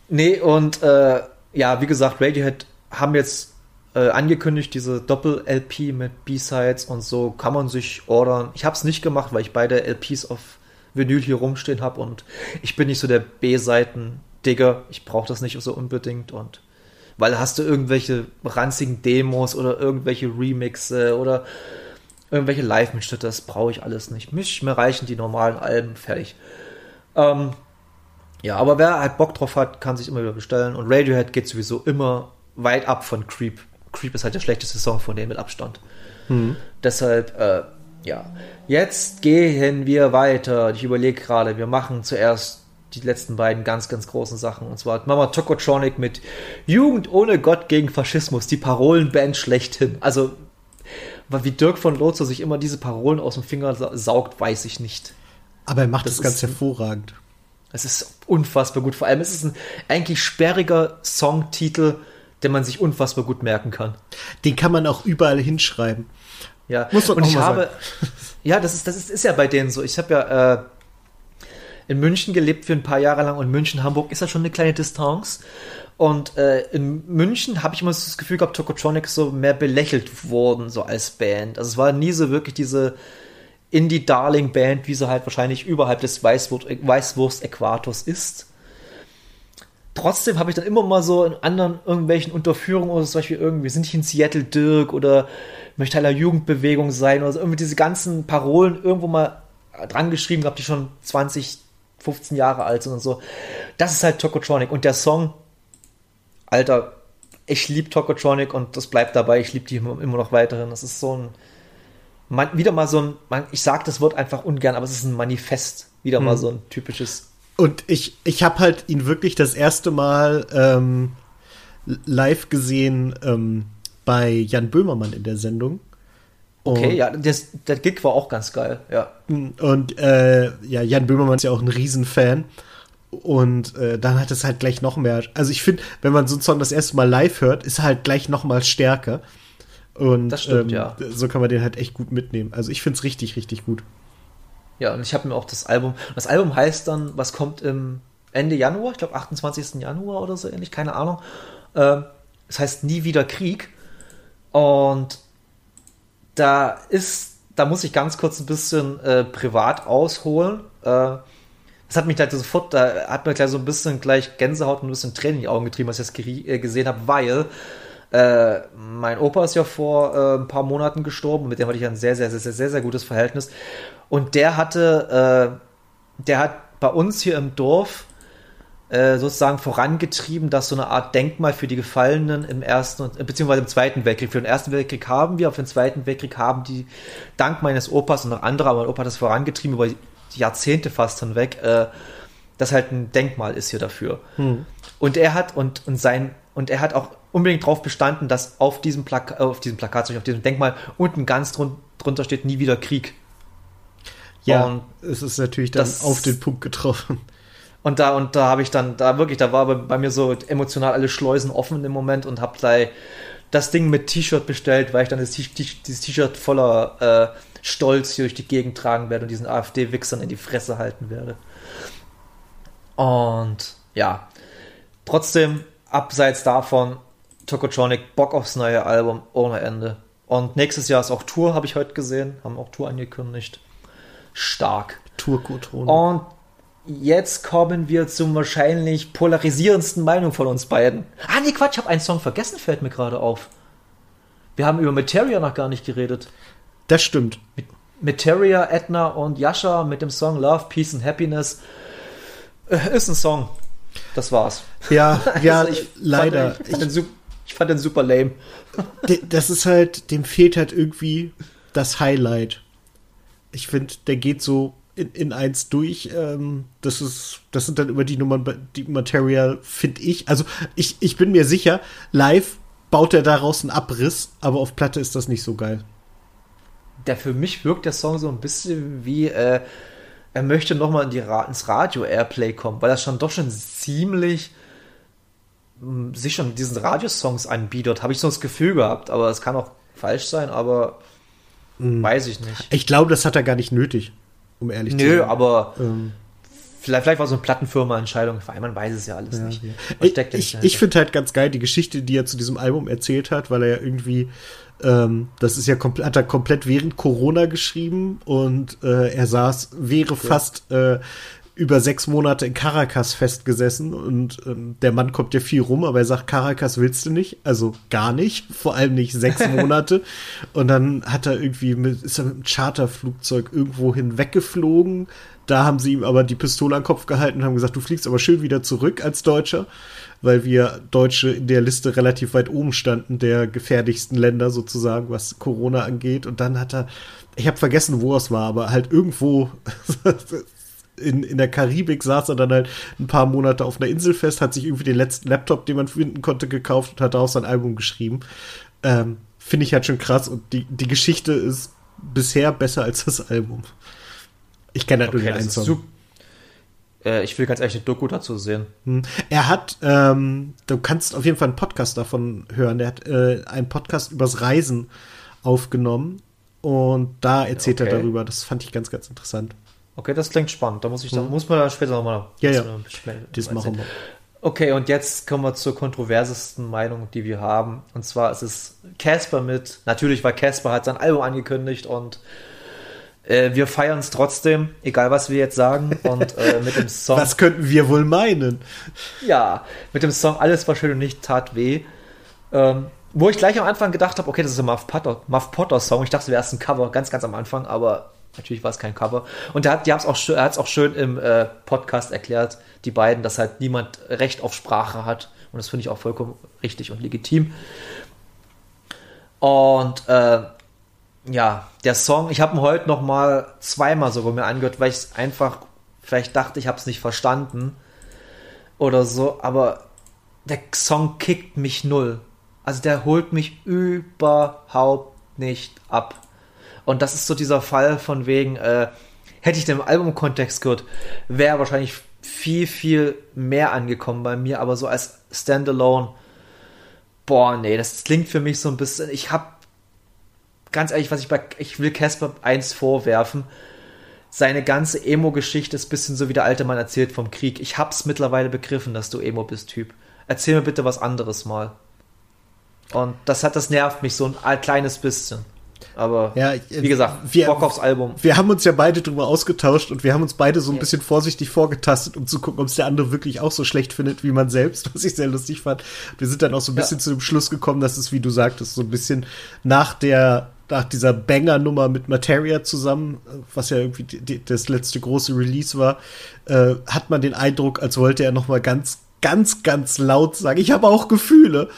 nee, und äh, ja, wie gesagt, Radiohead haben jetzt äh, angekündigt, diese Doppel-LP mit B-Sides und so kann man sich ordern. Ich habe es nicht gemacht, weil ich beide LPs auf Vinyl hier rumstehen habe und ich bin nicht so der B-Seiten Digga, ich brauche das nicht so unbedingt und weil hast du irgendwelche ranzigen Demos oder irgendwelche Remixe oder irgendwelche Live-Mitschnitte, das brauche ich alles nicht. Mich, mir reichen die normalen Alben, fertig. Ähm, ja, aber wer halt Bock drauf hat, kann sich immer wieder bestellen und Radiohead geht sowieso immer weit ab von Creep. Creep ist halt der schlechteste Song von denen mit Abstand. Mhm. Deshalb, äh, ja. Jetzt gehen wir weiter. Ich überlege gerade, wir machen zuerst die letzten beiden ganz, ganz großen Sachen. Und zwar hat Mama Tokotronic mit Jugend ohne Gott gegen Faschismus, die Parolenband schlechthin. Also, wie Dirk von Lotzer sich immer diese Parolen aus dem Finger saugt, weiß ich nicht. Aber er macht das, das ganz hervorragend. Es ist unfassbar gut. Vor allem ist es ein eigentlich sperriger Songtitel, den man sich unfassbar gut merken kann. Den kann man auch überall hinschreiben. Ja, Muss man und ich habe, sagen. ja, das ist, das ist, ist ja bei denen so. Ich habe ja äh, in München gelebt für ein paar Jahre lang und München, Hamburg ist ja schon eine kleine Distanz. Und äh, in München habe ich immer so das Gefühl gehabt, Tokotronic so mehr belächelt worden, so als Band. Also es war nie so wirklich diese Indie-Darling-Band, wie sie halt wahrscheinlich überhalb des Weißwurst-Äquators ist. Trotzdem habe ich dann immer mal so in anderen irgendwelchen Unterführungen oder zum Beispiel irgendwie, sind ich in Seattle Dirk oder möchte Teil der Jugendbewegung sein oder so, irgendwie diese ganzen Parolen irgendwo mal dran geschrieben gehabt, die schon 20, 15 Jahre alt sind und so. Das ist halt Tokotronic. Und der Song, Alter, ich liebe Tokotronic und das bleibt dabei. Ich liebe die immer, immer noch weiterhin. Das ist so ein, man, wieder mal so ein, man, ich sage das Wort einfach ungern, aber es ist ein Manifest. Wieder hm. mal so ein typisches. Und ich, ich habe halt ihn wirklich das erste Mal ähm, live gesehen ähm, bei Jan Böhmermann in der Sendung. Okay, ja, das, der Gig war auch ganz geil, ja. Und äh, ja, Jan Böhmermann ist ja auch ein Riesenfan. Und äh, dann hat es halt gleich noch mehr. Also ich finde, wenn man so einen Song das erste Mal live hört, ist er halt gleich noch mal stärker. Und das stimmt, ähm, ja. so kann man den halt echt gut mitnehmen. Also ich finde es richtig, richtig gut. Ja, und ich habe mir auch das Album. Das Album heißt dann, was kommt im Ende Januar? Ich glaube 28. Januar oder so ähnlich, keine Ahnung. Ähm, es heißt Nie wieder Krieg. Und da ist, da muss ich ganz kurz ein bisschen äh, privat ausholen. Äh, das hat mich gleich sofort, da hat mir gleich so ein bisschen gleich Gänsehaut und ein bisschen Tränen in die Augen getrieben, als ich das äh, gesehen habe, weil äh, mein Opa ist ja vor äh, ein paar Monaten gestorben, mit dem hatte ich ein sehr, sehr, sehr, sehr, sehr, sehr gutes Verhältnis. Und der hatte, äh, der hat bei uns hier im Dorf äh, sozusagen vorangetrieben, dass so eine Art Denkmal für die Gefallenen im ersten und beziehungsweise im zweiten Weltkrieg. Für den ersten Weltkrieg haben wir, auf den zweiten Weltkrieg haben die dank meines Opas und noch andere, aber mein Opa hat das vorangetrieben über Jahrzehnte fast hinweg, äh, das halt ein Denkmal ist hier dafür. Hm. Und er hat und, und sein und er hat auch unbedingt darauf bestanden, dass auf diesem, Plaka äh, auf diesem Plakat, auf diesem Denkmal unten ganz drun drunter steht, nie wieder Krieg. Ja, und es ist natürlich dann auf den Punkt getroffen. Und da, und da habe ich dann, da wirklich, da war bei, bei, mir so emotional alle Schleusen offen im Moment und habe gleich das Ding mit T-Shirt bestellt, weil ich dann das dieses T-Shirt voller äh, Stolz hier durch die Gegend tragen werde und diesen AfD-Wichsern in die Fresse halten werde. Und ja, trotzdem, abseits davon, Tokotronic, Bock aufs neue Album ohne Ende. Und nächstes Jahr ist auch Tour, habe ich heute gesehen, haben auch Tour angekündigt. Stark. Tour Und jetzt kommen wir zum wahrscheinlich polarisierendsten Meinung von uns beiden. Ah, nee, Quatsch, ich habe einen Song vergessen, fällt mir gerade auf. Wir haben über Materia noch gar nicht geredet. Das stimmt. Materia, Edna und Yasha mit dem Song Love, Peace and Happiness. Äh, ist ein Song. Das war's. Ja, ja, also ich leider. Fand, ich, fand den, ich fand den super lame. Das ist halt, dem fehlt halt irgendwie das Highlight. Ich finde, der geht so in, in eins durch. Ähm, das ist, das sind dann immer die Nummern, die Material, finde ich. Also ich, ich bin mir sicher, live baut er daraus einen Abriss, aber auf Platte ist das nicht so geil. Der für mich wirkt der Song so ein bisschen wie, äh, er möchte nochmal in ins Radio-Airplay kommen, weil er schon doch schon ziemlich hm, sich schon diesen Radiosongs anbietet, habe ich so das Gefühl gehabt, aber es kann auch falsch sein, aber mhm. weiß ich nicht. Ich glaube, das hat er gar nicht nötig um ehrlich Nö, zu sein. Nö, aber ähm. vielleicht, vielleicht war so eine Plattenfirma-Entscheidung, weil man weiß es ja alles ja, nicht. Ja. Ich, ich, ich finde halt ganz geil die Geschichte, die er zu diesem Album erzählt hat, weil er ja irgendwie ähm, das ist ja hat er komplett während Corona geschrieben und äh, er saß, wäre okay. fast äh, über sechs Monate in Caracas festgesessen und ähm, der Mann kommt ja viel rum, aber er sagt, Caracas willst du nicht, also gar nicht, vor allem nicht sechs Monate. und dann hat er irgendwie mit, ist er mit einem Charterflugzeug irgendwo hinweggeflogen. Da haben sie ihm aber die Pistole an den Kopf gehalten und haben gesagt, du fliegst aber schön wieder zurück als Deutscher, weil wir Deutsche in der Liste relativ weit oben standen, der gefährlichsten Länder sozusagen, was Corona angeht. Und dann hat er, ich habe vergessen, wo es war, aber halt irgendwo in, in der Karibik, saß er dann halt ein paar Monate auf einer Insel fest, hat sich irgendwie den letzten Laptop, den man finden konnte, gekauft und hat daraus sein Album geschrieben. Ähm, Finde ich halt schon krass und die, die Geschichte ist bisher besser als das Album. Ich kenne halt Okay, nur den das einen Song. Äh, ich will ganz ehrlich eine Doku dazu sehen. Hm. Er hat, ähm, du kannst auf jeden Fall einen Podcast davon hören. Der hat äh, einen Podcast übers Reisen aufgenommen und da erzählt er Okay. darüber. Das fand ich ganz, ganz interessant. Okay, das klingt spannend. Da muss ich, da muss man dann später nochmal. Hm. Ja, ja. Das machen wir. Okay, und jetzt kommen wir zur kontroversesten Meinung, die wir haben. Und zwar ist es Casper mit. Natürlich, weil Casper hat sein Album angekündigt und äh, wir feiern es trotzdem, egal was wir jetzt sagen. Und äh, mit dem Song. Was könnten wir wohl meinen? Ja, mit dem Song Alles war schön und nicht tat weh. Ähm, wo ich gleich am Anfang gedacht habe, okay, das ist ein Muff Potter, Muff Potter Song. Ich dachte, es wäre erst ein Cover, ganz, ganz am Anfang, aber natürlich war es kein Cover. Und auch, er hat es auch schön im äh, Podcast erklärt, die beiden, dass halt niemand Recht auf Sprache hat. Und das finde ich auch vollkommen richtig und legitim. Und äh, ja, der Song, ich habe ihn heute noch mal zweimal sogar mir angehört, weil ich es einfach, vielleicht dachte, ich habe es nicht verstanden oder so, aber der Song kickt mich null. Also der holt mich überhaupt nicht ab. Und das ist so dieser Fall von wegen, äh, hätte ich den Albumkontext gehört, wäre wahrscheinlich viel, viel mehr angekommen bei mir, aber so als Standalone, boah, nee, das klingt für mich so ein bisschen, ich hab, ganz ehrlich, was ich bei, ich will Casper eins vorwerfen, seine ganze Emo-Geschichte ist ein bisschen so wie der alte Mann erzählt vom Krieg. Ich hab's mittlerweile begriffen, dass du Emo bist, Typ. Erzähl mir bitte was anderes mal. Und das hat, das nervt mich so ein kleines bisschen. Aber Ja, ich- wie gesagt, wir- Bock aufs Album. Wir haben uns ja beide drüber ausgetauscht und wir haben uns beide so ein bisschen vorsichtig vorgetastet, um zu gucken, ob es der andere wirklich auch so schlecht findet wie man selbst, was ich sehr lustig fand. Wir sind dann auch so ein Ja. bisschen zu dem Schluss gekommen, dass es, wie du sagtest, so ein bisschen nach der nach dieser Banger-Nummer mit Materia zusammen, äh, was ja irgendwie die, die, das letzte große Release war, äh, hat man den Eindruck, als wollte er noch mal ganz, ganz, ganz laut sagen, ich habe auch Gefühle.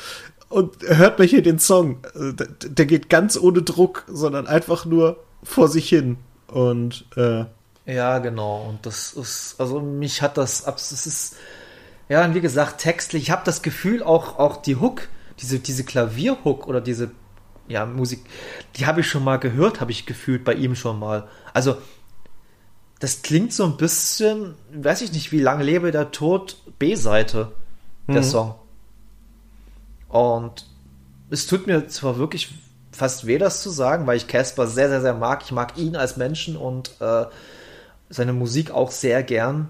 Und hört mal hier den Song. Der, der geht ganz ohne Druck, sondern einfach nur vor sich hin. Und äh, Ja, genau. Und das ist, also mich hat das, abs- es ist, ja, und wie gesagt, textlich, ich habe das Gefühl, auch, auch die Hook, diese, diese Klavierhook oder diese, ja, Musik, die habe ich schon mal gehört, habe ich gefühlt bei ihm schon mal. Also, das klingt so ein bisschen, weiß ich nicht, wie lange lebe der Tod, B-Seite, der Song. Und es tut mir zwar wirklich fast weh, das zu sagen, weil ich Casper sehr, sehr, sehr mag. Ich mag ihn als Menschen und äh, seine Musik auch sehr gern.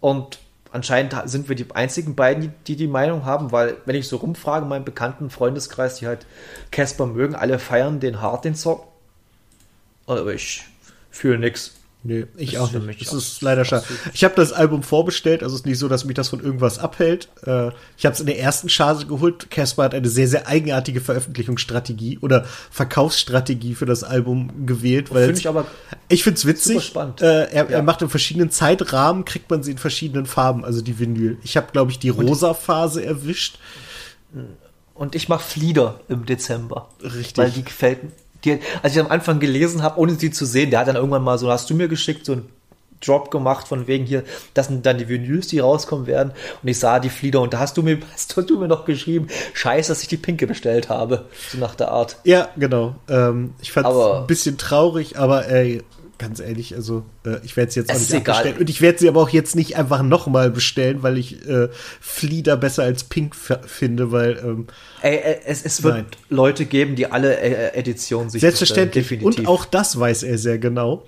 Und anscheinend sind wir die einzigen beiden, die, die die Meinung haben, weil wenn ich so rumfrage, meinen bekannten Freundeskreis, die halt Casper mögen, alle feiern den hart, den Song. Aber ich fühle nix. Nee, ich Ist auch nicht. Das auch ist leider schade. Ich habe das Album vorbestellt, also es ist nicht so, dass mich das von irgendwas abhält. Äh, ich habe es in der ersten Charge geholt. Casper hat eine sehr, sehr eigenartige Veröffentlichungsstrategie oder Verkaufsstrategie für das Album gewählt. weil Finde es- ich aber Ich find's witzig. Super spannend. Äh, er, Ja. er macht in verschiedenen Zeitrahmen, kriegt man sie in verschiedenen Farben, also die Vinyl. Ich habe, glaube ich, die rosa Phase erwischt. Und ich mache Flieder im Dezember. Richtig. Weil die gefällt mir. Die, als ich am Anfang gelesen habe, ohne sie zu sehen, der hat dann irgendwann mal so, hast du mir geschickt, so einen Drop gemacht von wegen hier, das sind dann die Vinyls, die rauskommen werden. Und ich sah die Flieder und da hast du mir, hast du mir noch geschrieben, scheiße, dass ich die pinke bestellt habe. So nach der Art. Ja, genau. Ähm, ich fand's Aber- ein bisschen traurig, aber ey, ganz ehrlich, also äh, ich werde sie jetzt auch Es nicht abbestellen. Und ich werde sie aber auch jetzt nicht einfach nochmal bestellen, weil ich äh, Flieder besser als Pink finde, weil ähm, Ey, ey, es, es wird Nein. Leute geben, die alle äh, Editionen sich selbstverständlich. bestellen, Und auch das weiß er sehr genau.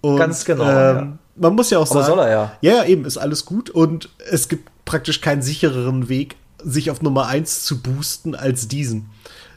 Und, Ganz genau, Ähm, ja. Man muss ja auch Aber sagen, soll er ja. Ja, ja, eben, ist alles gut. Und es gibt praktisch keinen sichereren Weg, sich auf Nummer 1 zu boosten, als diesen.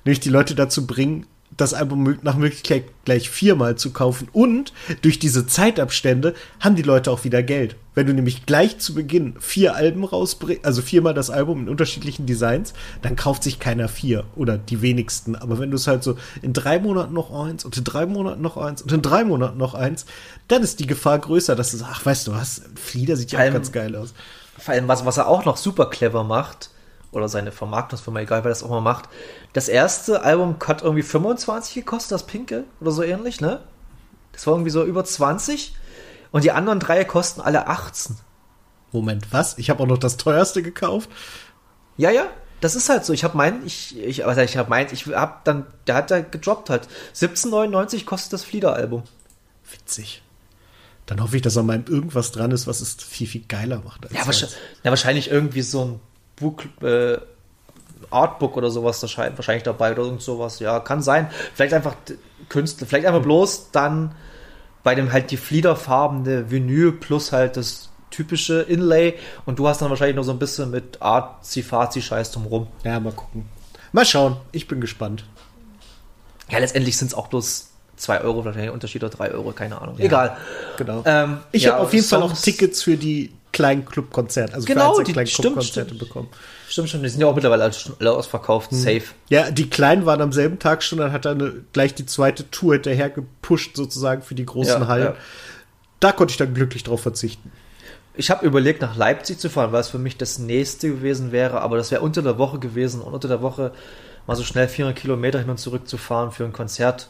Nämlich die Leute dazu bringen, das Album nach Möglichkeit gleich viermal zu kaufen. Und durch diese Zeitabstände haben die Leute auch wieder Geld. Wenn du nämlich gleich zu Beginn vier Alben rausbringst, also viermal das Album in unterschiedlichen Designs, dann kauft sich keiner vier oder die wenigsten. Aber wenn du es halt so in drei Monaten noch eins und in drei Monaten noch eins und in drei Monaten noch eins, dann ist die Gefahr größer, dass du sagst, ach, weißt du was, Flieder sieht ja auch ganz geil aus. Vor allem, was, was er auch noch super clever macht, oder seine Vermarktungsfirma, egal wer das auch mal macht, das erste Album hat irgendwie 25 gekostet, das Pinke, oder so ähnlich, ne? Das war irgendwie so über 20. Und die anderen drei kosten alle 18. Moment, was? Ich habe auch noch das teuerste gekauft? Ja, ja, das ist halt so. Ich habe meinen, ich, ich, heißt, ich habe meins, ich habe dann, der hat da gedroppt halt. 17,99 kostet das Flieder-Album. Witzig. Dann hoffe ich, dass an meinem irgendwas dran ist, was es viel, viel geiler macht. Als Ja, wahrscheinlich, ja, wahrscheinlich irgendwie so ein Buch, äh, Artbook oder sowas da wahrscheinlich dabei oder irgend sowas. Ja, kann sein. Vielleicht einfach Künstler, vielleicht einfach bloß dann bei dem halt die fliederfarbene Vinyl plus halt das typische Inlay und du hast dann wahrscheinlich noch so ein bisschen mit Art-Fazi-Scheiß drumrum. Ja, mal gucken. Mal schauen. Ich bin gespannt. Ja, letztendlich sind es auch bloß 2 Euro, wahrscheinlich Unterschied oder 3 Euro, keine Ahnung. Egal. Genau. Ähm, ich ja, habe auf jeden Fall auch Songs- Tickets für die kleinen Clubkonzerte, also Genau, für die- kleinen stimmt, Clubkonzerte stimmt. bekommen. Stimmt schon, die sind ja auch mittlerweile alle schon alle ausverkauft, safe. Ja, die Kleinen waren am selben Tag schon, dann hat er eine, gleich die zweite Tour hinterher gepusht, sozusagen für die großen Ja, Hallen. ja. Da konnte ich dann glücklich drauf verzichten. Ich habe überlegt, nach Leipzig zu fahren, weil es für mich das nächste gewesen wäre, aber das wäre unter der Woche gewesen und unter der Woche mal so schnell 400 Kilometer hin und zurück zu fahren für ein Konzert,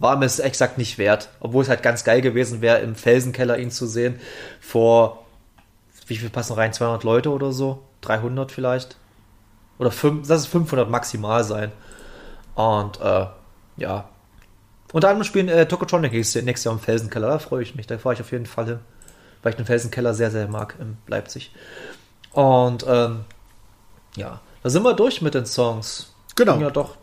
war mir es exakt nicht wert. Obwohl es halt ganz geil gewesen wäre, im Felsenkeller ihn zu sehen, vor, wie viel passen rein, 200 Leute oder so, 300 vielleicht. Oder fünf, lass es 500 maximal sein. Und äh, ja. Unter anderem spielen äh, Tokotronic nächstes nächstes Jahr im Felsenkeller, da freue ich mich, da fahre ich auf jeden Fall hin weil ich den Felsenkeller sehr, sehr mag in Leipzig. Und ähm, ja, da sind wir durch mit den Songs. Genau. Ging Ja, doch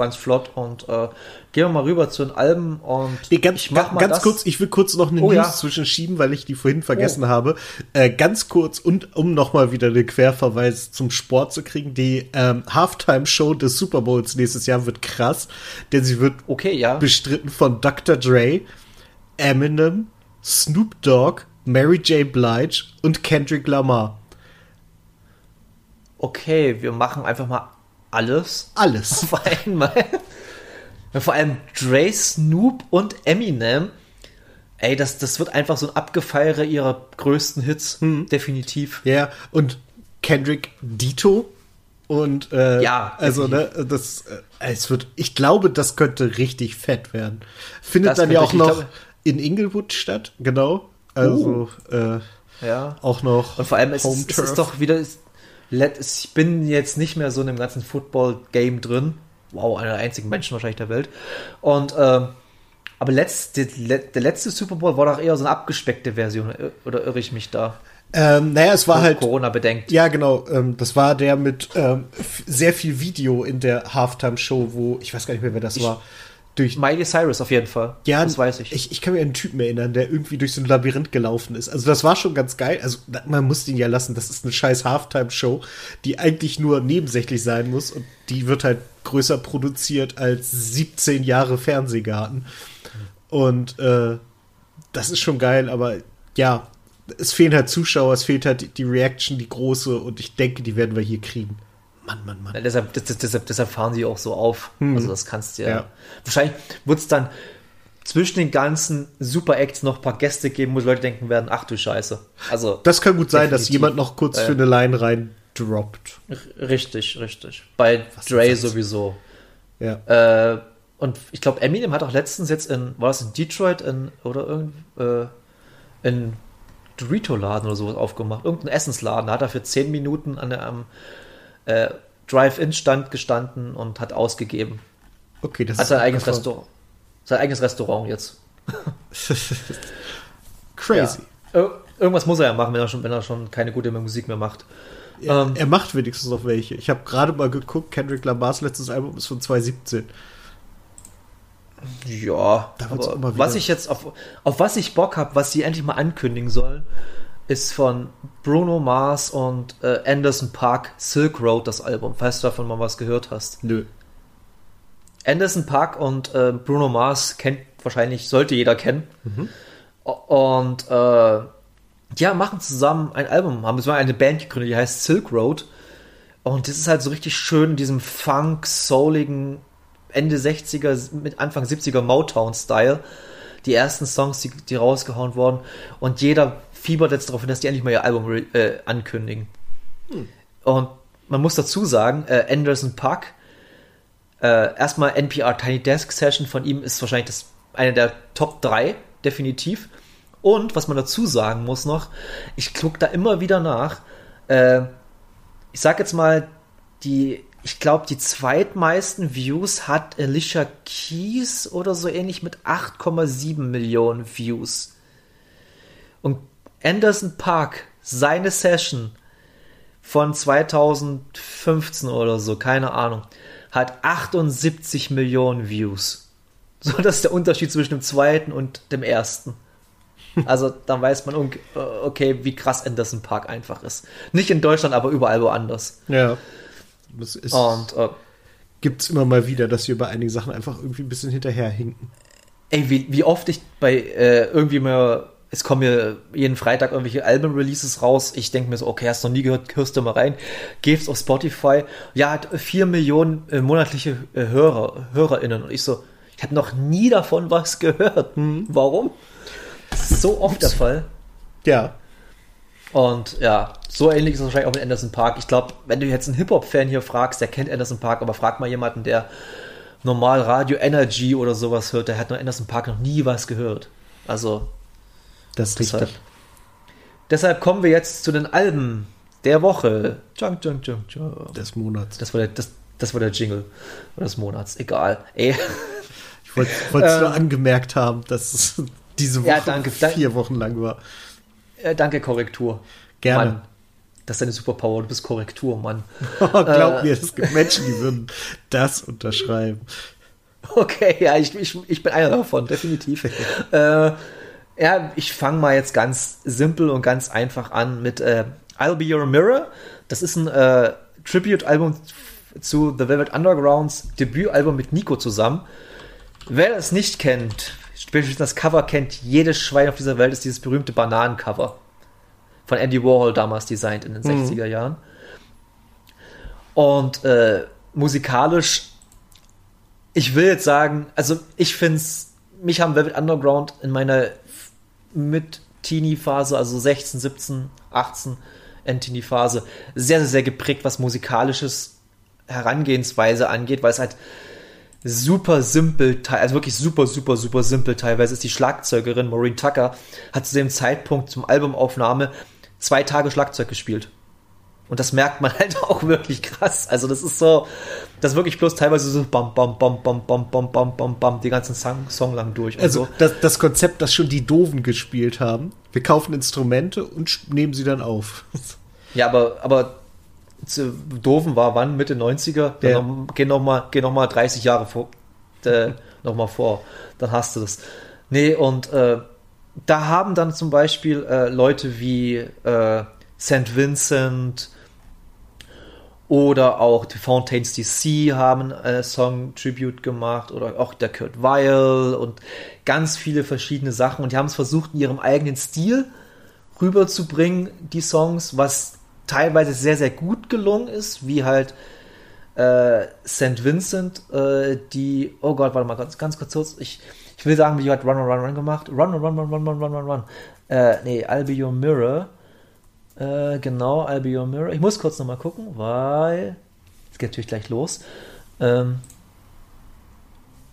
ganz flott. Und äh, gehen wir mal rüber zu den Alben. Und Nee, ganz, ich mach mal ganz das. kurz, ich will kurz noch eine Oh, News ja. zwischenschieben, weil ich die vorhin vergessen Oh. habe. Äh, ganz kurz und um nochmal wieder den Querverweis zum Sport zu kriegen, die ähm, Halftime-Show des Super Bowls nächstes Jahr wird krass, denn sie wird Okay, ja. bestritten von Dr. Dre, Eminem, Snoop Dogg, Mary J. Blige und Kendrick Lamar. Okay, wir machen einfach mal alles Alles. auf einmal. Vor allem Dre, Snoop und Eminem. Ey, das, das wird einfach so ein Abgefeiere ihrer größten Hits. Hm. Definitiv. Ja, und Kendrick Dito. Und äh, Ja, also ne, das äh, es wird, ich glaube, das könnte richtig fett werden. Findet Das dann ja auch noch glaube- in Inglewood statt, genau. Also äh, Ja. auch noch Und vor allem, es, ist, es ist doch wieder. es- Ich bin jetzt nicht mehr so in dem ganzen Football-Game drin. Wow, einer der einzigen Menschen wahrscheinlich der Welt. Und, ähm, aber letzt, der, letzte Super Bowl war doch eher so eine abgespeckte Version. Oder irre ich mich da? ähm, naja, es war halt Corona bedenkt. Ja, genau. Ähm, das war der mit ähm, sehr viel Video in der Halftime-Show, wo ich weiß gar nicht mehr, wer das war. Durch Miley Cyrus auf jeden Fall. Ja, das weiß ich. ich. Ich kann mir einen Typen erinnern, der irgendwie durch so ein Labyrinth gelaufen ist. Also das war schon ganz geil. Also man muss den ja lassen. Das ist eine scheiß Halftime-Show, die eigentlich nur nebensächlich sein muss. Und die wird halt größer produziert als 17 Jahre Fernsehgarten. Und äh, das ist schon geil. Aber ja, es fehlen halt Zuschauer, es fehlt halt die Reaction, die große. Und ich denke, die werden wir hier kriegen. Mann, Mann, Mann. Ja, deshalb, das, deshalb, deshalb fahren sie auch so auf. Also das kannst du ja. Hm. Ja. Wahrscheinlich wird es dann zwischen den ganzen Super Acts noch ein paar Gäste geben, wo die Leute denken werden, ach du Scheiße. Also Das kann gut sein, dass jemand noch kurz für eine Line rein droppt. richtig, richtig. Bei Was Dre sowieso. Ja. Äh, und ich glaube, Eminem hat auch letztens jetzt in, war das in Detroit in, oder irgend, äh, in Dorito-Laden oder sowas aufgemacht. Irgendein Essensladen. Da hat er für 10 Minuten an der am äh, Drive-In-Stand gestanden und hat ausgegeben. Okay, das Hat sein eigenes. Restaurant. Sein eigenes Restaurant jetzt. Crazy. Ja. Ir irgendwas muss er ja machen, wenn er schon, wenn er schon keine gute Musik mehr macht. Er, Ähm. er macht wenigstens noch welche. Ich habe gerade mal geguckt, Kendrick Lamars letztes Album ist von 2017. Ja, Da wird's aber immer wieder- was ich jetzt auf, auf was ich Bock habe, was sie endlich mal ankündigen sollen, ist von Bruno Mars und äh, Anderson Park Silk Road das Album, falls du davon mal was gehört hast. Nö. Anderson Park und äh, Bruno Mars kennt wahrscheinlich, sollte jeder kennen. O- Und äh, ja, machen zusammen ein Album, haben so eine Band gegründet, die heißt Silk Road. Und das ist halt so richtig schön in diesem Funk, souligen Ende 60er, mit Anfang 70er Motown-Style. Die ersten Songs, die, die rausgehauen wurden. Und jeder fiebert jetzt darauf hin, dass die endlich mal ihr Album äh, ankündigen. Und man muss dazu sagen, äh, Anderson Park äh, erstmal NPR Tiny Desk Session von ihm ist wahrscheinlich das, eine der Top 3, definitiv. Und was man dazu sagen muss noch, ich gucke da immer wieder nach. Äh, ich sag jetzt mal, die, ich glaube, die zweitmeisten Views hat Alicia Keys oder so ähnlich mit 8,7 Millionen Views. Und Anderson Park, seine Session von 2015 oder so, keine Ahnung, hat 78 Millionen Views. So, das ist der Unterschied zwischen dem zweiten und dem ersten. Also dann weiß man, okay, wie krass Anderson Park einfach ist. Nicht in Deutschland, aber überall woanders. Ja. Das ist, und äh, gibt es immer mal wieder, dass wir bei einigen Sachen einfach irgendwie ein bisschen hinterherhinken. Ey, wie, wie oft ich bei äh, irgendwie mal, es kommen mir jeden Freitag irgendwelche Album-Releases raus. Ich denke mir so, okay, hast du noch nie gehört, hörst du mal rein. Gehst auf Spotify. Ja, hat vier Millionen äh, monatliche äh, Hörer, HörerInnen. Und ich so, ich habe noch nie davon was gehört. Hm, warum? Das ist so oft der Fall. Ja. Und ja, so ähnlich ist es wahrscheinlich auch mit Anderson Park. Ich glaube, wenn du jetzt einen Hip-Hop-Fan hier fragst, der kennt Anderson Park, aber frag mal jemanden, der normal Radio Energy oder sowas hört, der hat noch Anderson Park noch nie was gehört. Also, das ist deshalb, deshalb kommen wir jetzt zu den Alben der Woche. Junk, junk, junk, junk. Des Monats. Das war der, das, das war der Jingle des Monats. Egal. Ey. Ich wollte es ähm, nur angemerkt haben, dass es diese Woche ja, danke, vier Wochen lang war. Äh, danke, Korrektur. Gerne. Mann, das ist deine Superpower, du bist Korrektur, Mann. Glaub äh, mir, es gibt Menschen, die würden das unterschreiben. Okay, ja, ich, ich, ich bin einer davon, definitiv. äh, ja, ich fange mal jetzt ganz simpel und ganz einfach an mit äh, I'll Be Your Mirror. Das ist ein äh, Tribute-Album zu The Velvet Undergrounds Debütalbum mit Nico zusammen. Wer es nicht kennt, spätestens das Cover kennt jedes Schwein auf dieser Welt, ist dieses berühmte Bananencover von Andy Warhol damals designt in den mhm. 60er Jahren. Und äh, musikalisch, ich will jetzt sagen, also ich finde es, mich haben Velvet Underground in meiner mit Teenie-Phase, also 16, 17, 18 End-Teenie-Phase, sehr, sehr, sehr geprägt, was musikalisches Herangehensweise angeht, weil es halt super simpel, also wirklich super, super, super simpel teilweise ist die Schlagzeugerin Maureen Tucker, hat zu dem Zeitpunkt zum Albumaufnahme zwei Tage Schlagzeug gespielt. Und das merkt man halt auch wirklich krass. Also das ist so, das wirklich bloß teilweise so bam, bam, bam, bam, bam, bam, bam, bam, bam, die ganzen Song, Song lang durch. Also so. das, das Konzept, das schon die Doofen gespielt haben. Wir kaufen Instrumente und nehmen sie dann auf. Ja, aber, aber Doofen war wann? Mitte 90er? Dann ja. noch, geh, noch mal, geh noch mal 30 Jahre vor, äh, noch mal vor. Dann hast du das. Nee, und äh, da haben dann zum Beispiel äh, Leute wie äh, St. Vincent oder auch die Fountains DC haben einen Song Tribute gemacht oder auch der Kurt Weil und ganz viele verschiedene Sachen und die haben es versucht in ihrem eigenen Stil rüberzubringen, die Songs, was teilweise sehr, sehr gut gelungen ist, wie halt äh, St. Vincent, äh, die, oh Gott, warte mal, ganz, ganz kurz, ich, ich will sagen, wie hat Run, Run, Run gemacht. Run, Run, Run, Run, Run, Run, Run, Run. Äh, nee, I'll be your mirror. Äh, genau, I'll be your mirror. Ich muss kurz nochmal gucken, weil, es geht natürlich gleich los. Ähm,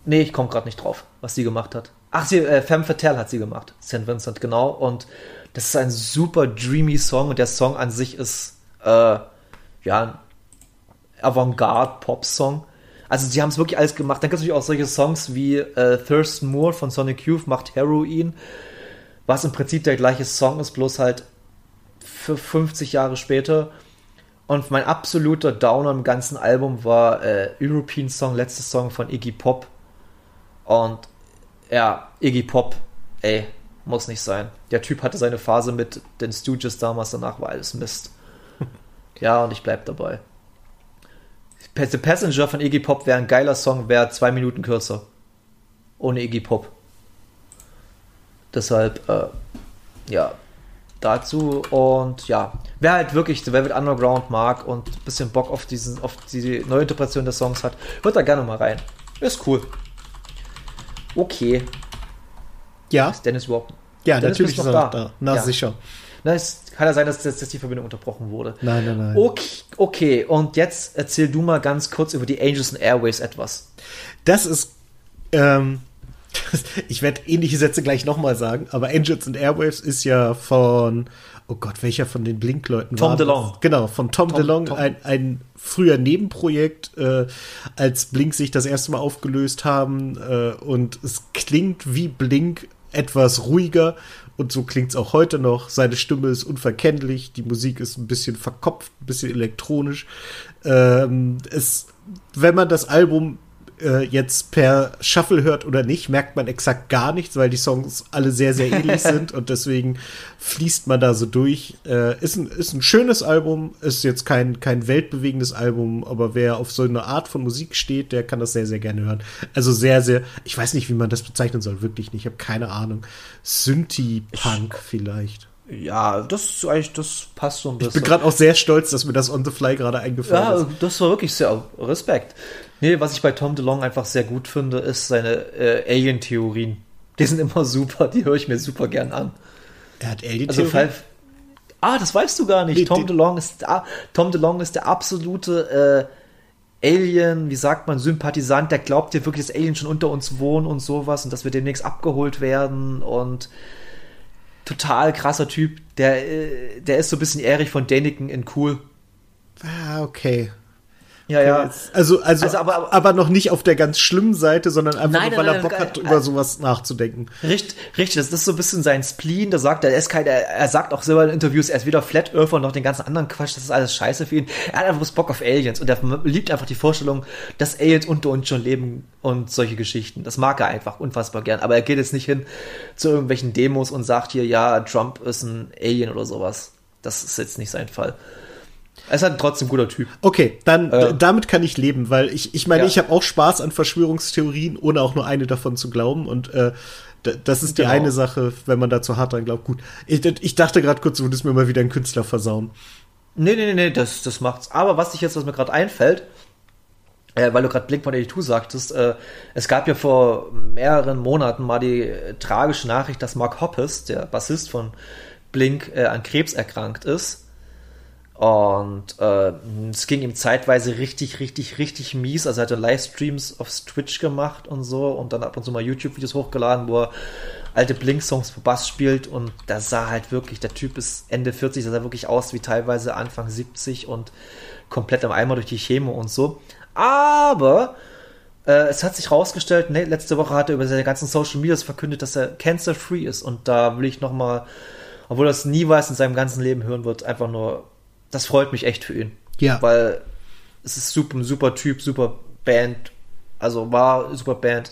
nee, ich komme gerade nicht drauf, was sie gemacht hat. Ach, sie, äh, Femme Fatale hat sie gemacht, St. Vincent, genau. Und das ist ein super dreamy Song und der Song an sich ist äh, ja ein Avantgarde-Pop-Song. Also sie haben es wirklich alles gemacht. Dann gibt es natürlich auch solche Songs wie äh, Thurston Moore von Sonic Youth macht Heroin, was im Prinzip der gleiche Song ist, bloß halt 50 Jahre später. Und mein absoluter Downer im ganzen Album war äh, European Song, letzter Song von Iggy Pop. Und ja, Iggy Pop, ey, muss nicht sein. Der Typ hatte seine Phase mit den Stooges damals, danach war alles Mist. ja, und ich bleib dabei. The Passenger von Iggy Pop wäre ein geiler Song, wäre zwei Minuten kürzer. Ohne Iggy Pop. Deshalb, äh, ja, dazu. Und ja, wer halt wirklich The Velvet Underground mag und ein bisschen Bock auf, diesen, auf die neue Interpretation des Songs hat, hört da gerne mal rein. Ist cool. Okay, ja. Ist Dennis überhaupt? Ja, Dennis natürlich ist er da. da. Na, ja. sicher. Na, es kann ja sein, dass, dass, die Verbindung unterbrochen wurde. Nein, nein, nein. Okay, okay, und jetzt erzähl du mal ganz kurz über die Angels and Airways etwas. Das ist, ähm, ich werde ähnliche Sätze gleich nochmal sagen, aber Angels and Airwaves ist ja von, oh Gott, welcher von den Blink-Leuten Tom war das? DeLonge. Genau, von Tom, Tom- DeLonge, Tom- ein, ein früher Nebenprojekt, äh, als Blink sich das erste Mal aufgelöst haben äh, und es klingt wie Blink etwas ruhiger und so klingt es auch heute noch. Seine Stimme ist unverkennlich, die Musik ist ein bisschen verkopft, ein bisschen elektronisch. Ähm, es, wenn man das Album äh, jetzt per Shuffle hört oder nicht, merkt man exakt gar nichts, weil die Songs alle sehr, sehr ähnlich sind und deswegen fließt man da so durch. Äh, ist, ein, ist ein schönes Album, ist jetzt kein, kein weltbewegendes Album, aber wer auf so eine Art von Musik steht, der kann das sehr, sehr gerne hören. Also sehr, sehr, ich weiß nicht, wie man das bezeichnen soll, wirklich nicht, ich habe keine Ahnung. Synthie-Punk vielleicht. Ja, das ist eigentlich, das passt so ein bisschen. Ich bin gerade auch sehr stolz, dass mir das on the fly gerade eingefallen Ja, ist. das war wirklich sehr Respekt. Nee, was ich bei Tom DeLonge einfach sehr gut finde, ist seine äh, Alien-Theorien. Die sind immer super, die höre ich mir super gern an. Er hat Alien Also Ah, das weißt du gar nicht. Nee, Tom DeLonge ist ah, Tom DeLonge ist der absolute äh, Alien, wie sagt man, Sympathisant, der glaubt ja wirklich, dass Aliens schon unter uns wohnen und sowas und dass wir demnächst abgeholt werden und total krasser Typ. Der, äh, der ist so ein bisschen Erich von Däniken in cool. Ah, okay. Ja, ja. Also, also, Also, aber, aber- aber, noch nicht auf der ganz schlimmen Seite, sondern einfach Nein, nur, weil nein, er Bock nein, hat, über sowas nachzudenken. Richtig, richtig, das ist so ein bisschen sein Spleen, da sagt er, er ist kein, er, er sagt auch selber in Interviews, er ist weder Flat Earther noch den ganzen anderen Quatsch, das ist alles scheiße für ihn. Er hat einfach bloß Bock auf Aliens und er liebt einfach die Vorstellung, dass Aliens unter uns schon leben und solche Geschichten. Das mag er einfach unfassbar gern, aber er geht jetzt nicht hin zu irgendwelchen Demos und sagt hier, ja, Trump ist ein Alien oder sowas. Das ist jetzt nicht sein Fall. Er ist halt trotzdem ein guter Typ. Okay, dann Äh. damit kann ich leben, weil ich, ich meine, Ja. ich habe auch Spaß an Verschwörungstheorien, ohne auch nur eine davon zu glauben. Und äh, das ist die Genau. eine Sache, wenn man da zu hart dran glaubt. Gut, ich, ich dachte gerade kurz, du würdest mir mal wieder einen Künstler versauen. Nee, nee, nee, nee, das, das macht's. Aber was ich jetzt, was mir gerade einfällt, äh, weil du gerade Blink-182 sagtest, äh, es gab ja vor mehreren Monaten mal die äh, tragische Nachricht, dass Mark Hoppes, der Bassist von Blink, äh, an Krebs erkrankt ist. Und äh, es ging ihm zeitweise richtig, richtig, richtig mies. Also er hatte Livestreams auf Twitch gemacht und so und dann ab und zu mal YouTube-Videos hochgeladen, wo er alte Blink-Songs für Bass spielt und da sah halt wirklich, der Typ ist Ende 40, der sah wirklich aus wie teilweise Anfang 70 und komplett am Eimer durch die Chemo und so. Aber äh, es hat sich rausgestellt, ne, letzte Woche hat er über seine ganzen Social Medias verkündet, dass er cancer-free ist und da will ich nochmal, obwohl er es nie weiß in seinem ganzen Leben hören wird, einfach nur, das freut mich echt für ihn. Ja. Weil es ist super, ein super Typ, super Band. Also war super Band.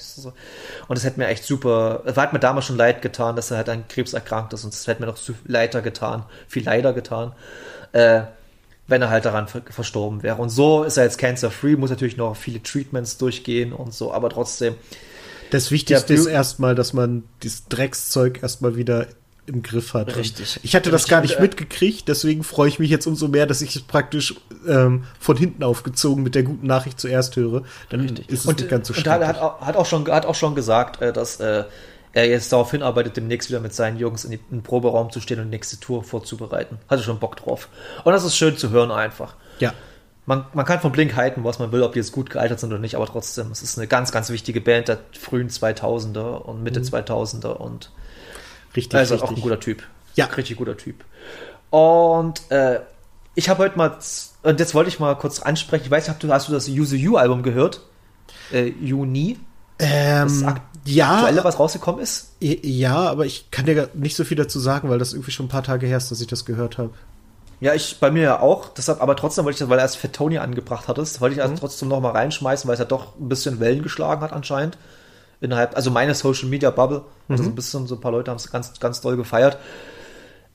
Und es hätte mir echt super, es hat mir damals schon leid getan, dass er halt an Krebs erkrankt ist. Und es hätte mir noch leider getan, viel leider getan, äh, wenn er halt daran ver verstorben wäre. Und so ist er jetzt cancer-free, muss natürlich noch viele Treatments durchgehen und so, aber trotzdem, Das Wichtigste ist erstmal, dass man dieses Dreckszeug erstmal wieder im Griff hat. Richtig. Ich hatte das Richtig. gar nicht mitgekriegt, deswegen freue ich mich jetzt umso mehr, dass ich es praktisch ähm, von hinten aufgezogen mit der guten Nachricht zuerst höre. Dann ist es und, nicht ganz so und hat, hat, auch- schon, hat auch schon gesagt, äh, dass äh, er jetzt darauf hinarbeitet, demnächst wieder mit seinen Jungs in, den Proberaum zu stehen und die nächste Tour vorzubereiten. Hatte schon Bock drauf. Und das ist schön zu hören einfach. Ja. Man, man kann von Blink halten, was man will, ob die jetzt gut gealtert sind oder nicht, aber trotzdem, es ist eine ganz, ganz wichtige Band der frühen 2000er und Mitte 2000er und Richtig, er ist auch richtig. ein guter Typ. Ja. Richtig guter Typ. Und äh, ich habe heute mal, und jetzt wollte ich mal kurz ansprechen, ich weiß nicht, hast du, hast du das Use You Album gehört? Äh, Juni? Das ähm, Akt- ja, Aktuelle, was rausgekommen ist? ja, aber ich kann dir nicht so viel dazu sagen, weil das irgendwie schon ein paar Tage her ist, dass ich das gehört habe. Ja, ich bei mir ja auch. Deshalb, aber trotzdem wollte ich das, weil er erst Fettoni angebracht hattest, wollte ich also trotzdem noch mal reinschmeißen, weil es ja doch ein bisschen Wellen geschlagen hat anscheinend. Innerhalb, also meine Social Media Bubble. Also so ein bisschen, so ein paar Leute haben es ganz, ganz doll gefeiert.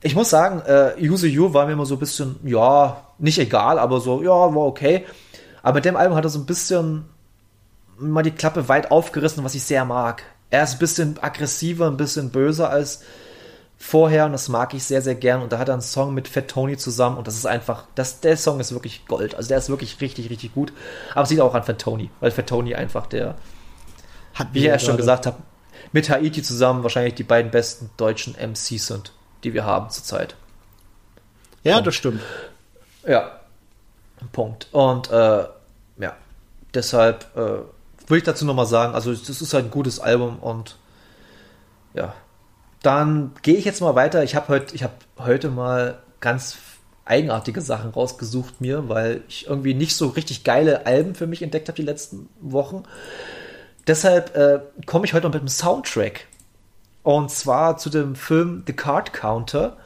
Ich muss sagen, äh, Use You war mir immer so ein bisschen, ja, nicht egal, aber so, ja, war okay. Aber mit dem Album hat er so ein bisschen mal die Klappe weit aufgerissen, was ich sehr mag. Er ist ein bisschen aggressiver, ein bisschen böser als vorher und das mag ich sehr, sehr gern. Und da hat er einen Song mit Fat Tony zusammen und das ist einfach, das, der Song ist wirklich Gold. Also der ist wirklich richtig, richtig gut. Aber es liegt auch an Fat Tony, weil Fat Tony einfach der, Hat wie ich ja schon gesagt habe, mit Haiti zusammen wahrscheinlich die beiden besten deutschen MCs sind, die wir haben zurzeit. Ja, das stimmt. Ja. Punkt. Und äh, ja, deshalb äh, würde ich dazu nochmal sagen, also das ist halt ein gutes Album und Ja. Dann gehe ich jetzt mal weiter. Ich habe heute, ich habe heute mal ganz eigenartige Sachen rausgesucht mir, weil ich irgendwie nicht so richtig geile Alben für mich entdeckt habe die letzten Wochen. Deshalb äh, komme ich heute noch mit einem Soundtrack. Und zwar zu dem Film The Card Counter,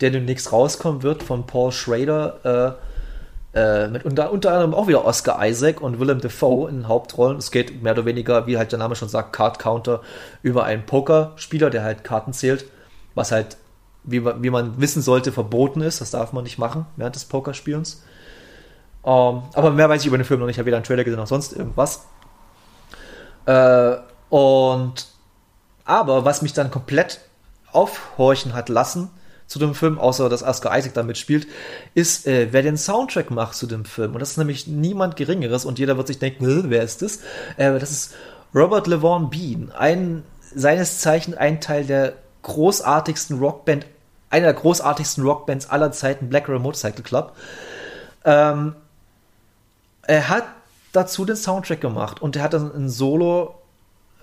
der demnächst rauskommen wird von Paul Schrader. Äh, äh, mit unter, unter anderem auch wieder Oscar Isaac und Willem Dafoe in den Hauptrollen. Es geht mehr oder weniger, wie halt der Name schon sagt, Card Counter über einen Pokerspieler, der halt Karten zählt, was halt, wie, wie man wissen sollte, verboten ist. Das darf man nicht machen während des Pokerspielens. Um, ähm, aber mehr weiß ich über den Film noch nicht. Ich habe weder einen Trailer gesehen noch sonst irgendwas. Äh, und aber was mich dann komplett aufhorchen hat lassen, zu dem Film, außer dass Oscar Isaac da mitspielt, ist, äh, wer den Soundtrack macht zu dem Film. Und das ist nämlich niemand Geringeres und jeder wird sich denken, wer ist das? Äh, das ist Robert LeVon Bean, ein seines Zeichen ein Teil der großartigsten Rockband, einer der großartigsten Rockbands aller Zeiten, Black Rebel Motorcycle Club. Ähm, er hat dazu den Soundtrack gemacht und er hat dann ein Solo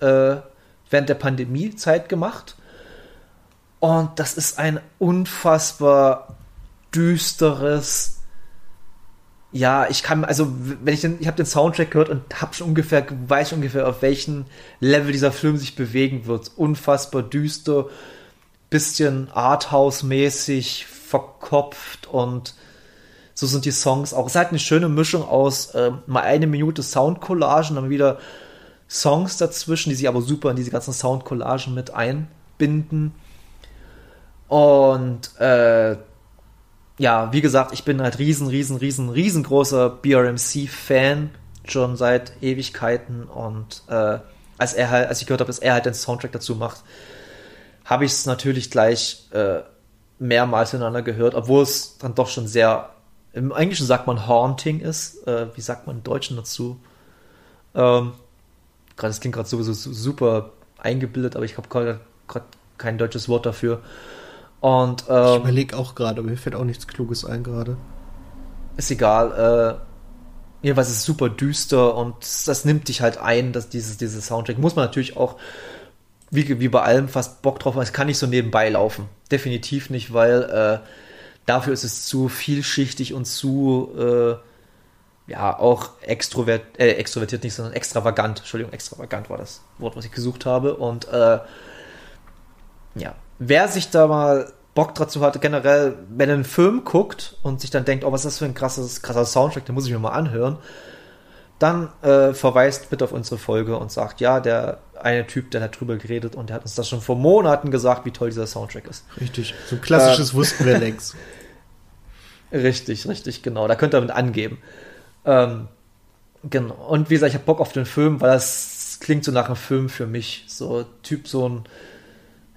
äh, während der Pandemiezeit gemacht und das ist ein unfassbar düsteres. Ja, ich kann, also, wenn ich den, ich habe den Soundtrack gehört und habe schon ungefähr, weiß ungefähr, auf welchem Level dieser Film sich bewegen wird. Unfassbar düster, bisschen Arthouse-mäßig, verkopft und so sind die Songs auch. Es ist halt eine schöne Mischung aus äh, mal eine Minute Soundcollagen, dann wieder Songs dazwischen, die sich aber super in diese ganzen Soundcollagen mit einbinden. Und äh, ja, wie gesagt, ich bin halt riesen, riesen, riesen, riesengroßer BRMC-Fan schon seit Ewigkeiten und äh, als er halt, als ich gehört habe, dass er halt den Soundtrack dazu macht, habe ich es natürlich gleich äh, mehrmals hintereinander gehört, obwohl es dann doch schon sehr im Englischen sagt man haunting ist. Äh, wie sagt man im Deutschen dazu? Ähm, gerade das klingt gerade sowieso super eingebildet, aber ich habe gerade kein deutsches Wort dafür. Und, ähm, ich überlege auch gerade, aber mir fällt auch nichts Kluges ein gerade. Ist egal. Äh, jedenfalls ist es super düster und das nimmt dich halt ein, dass dieses, dieses Soundtrack muss man natürlich auch, wie, wie bei allem, fast Bock drauf haben. Es kann nicht so nebenbei laufen. Definitiv nicht, weil äh, dafür ist es zu vielschichtig und zu äh, ja, auch extrovert, äh, extrovertiert nicht, sondern extravagant. Entschuldigung, extravagant war das Wort, was ich gesucht habe. Und äh, ja, wer sich da mal Bock dazu hat, generell, wenn er einen Film guckt und sich dann denkt, oh, was ist das für ein krasses, krasser Soundtrack, den muss ich mir mal anhören, dann äh, verweist bitte auf unsere Folge und sagt, ja, der eine Typ, der hat drüber geredet und der hat uns das schon vor Monaten gesagt, wie toll dieser Soundtrack ist. Richtig, so ein klassisches äh, wussten wir längst. richtig, richtig, genau. Da könnt ihr damit angeben. Ähm, genau. Und wie gesagt, ich habe Bock auf den Film, weil das klingt so nach einem Film für mich. So Typ, so ein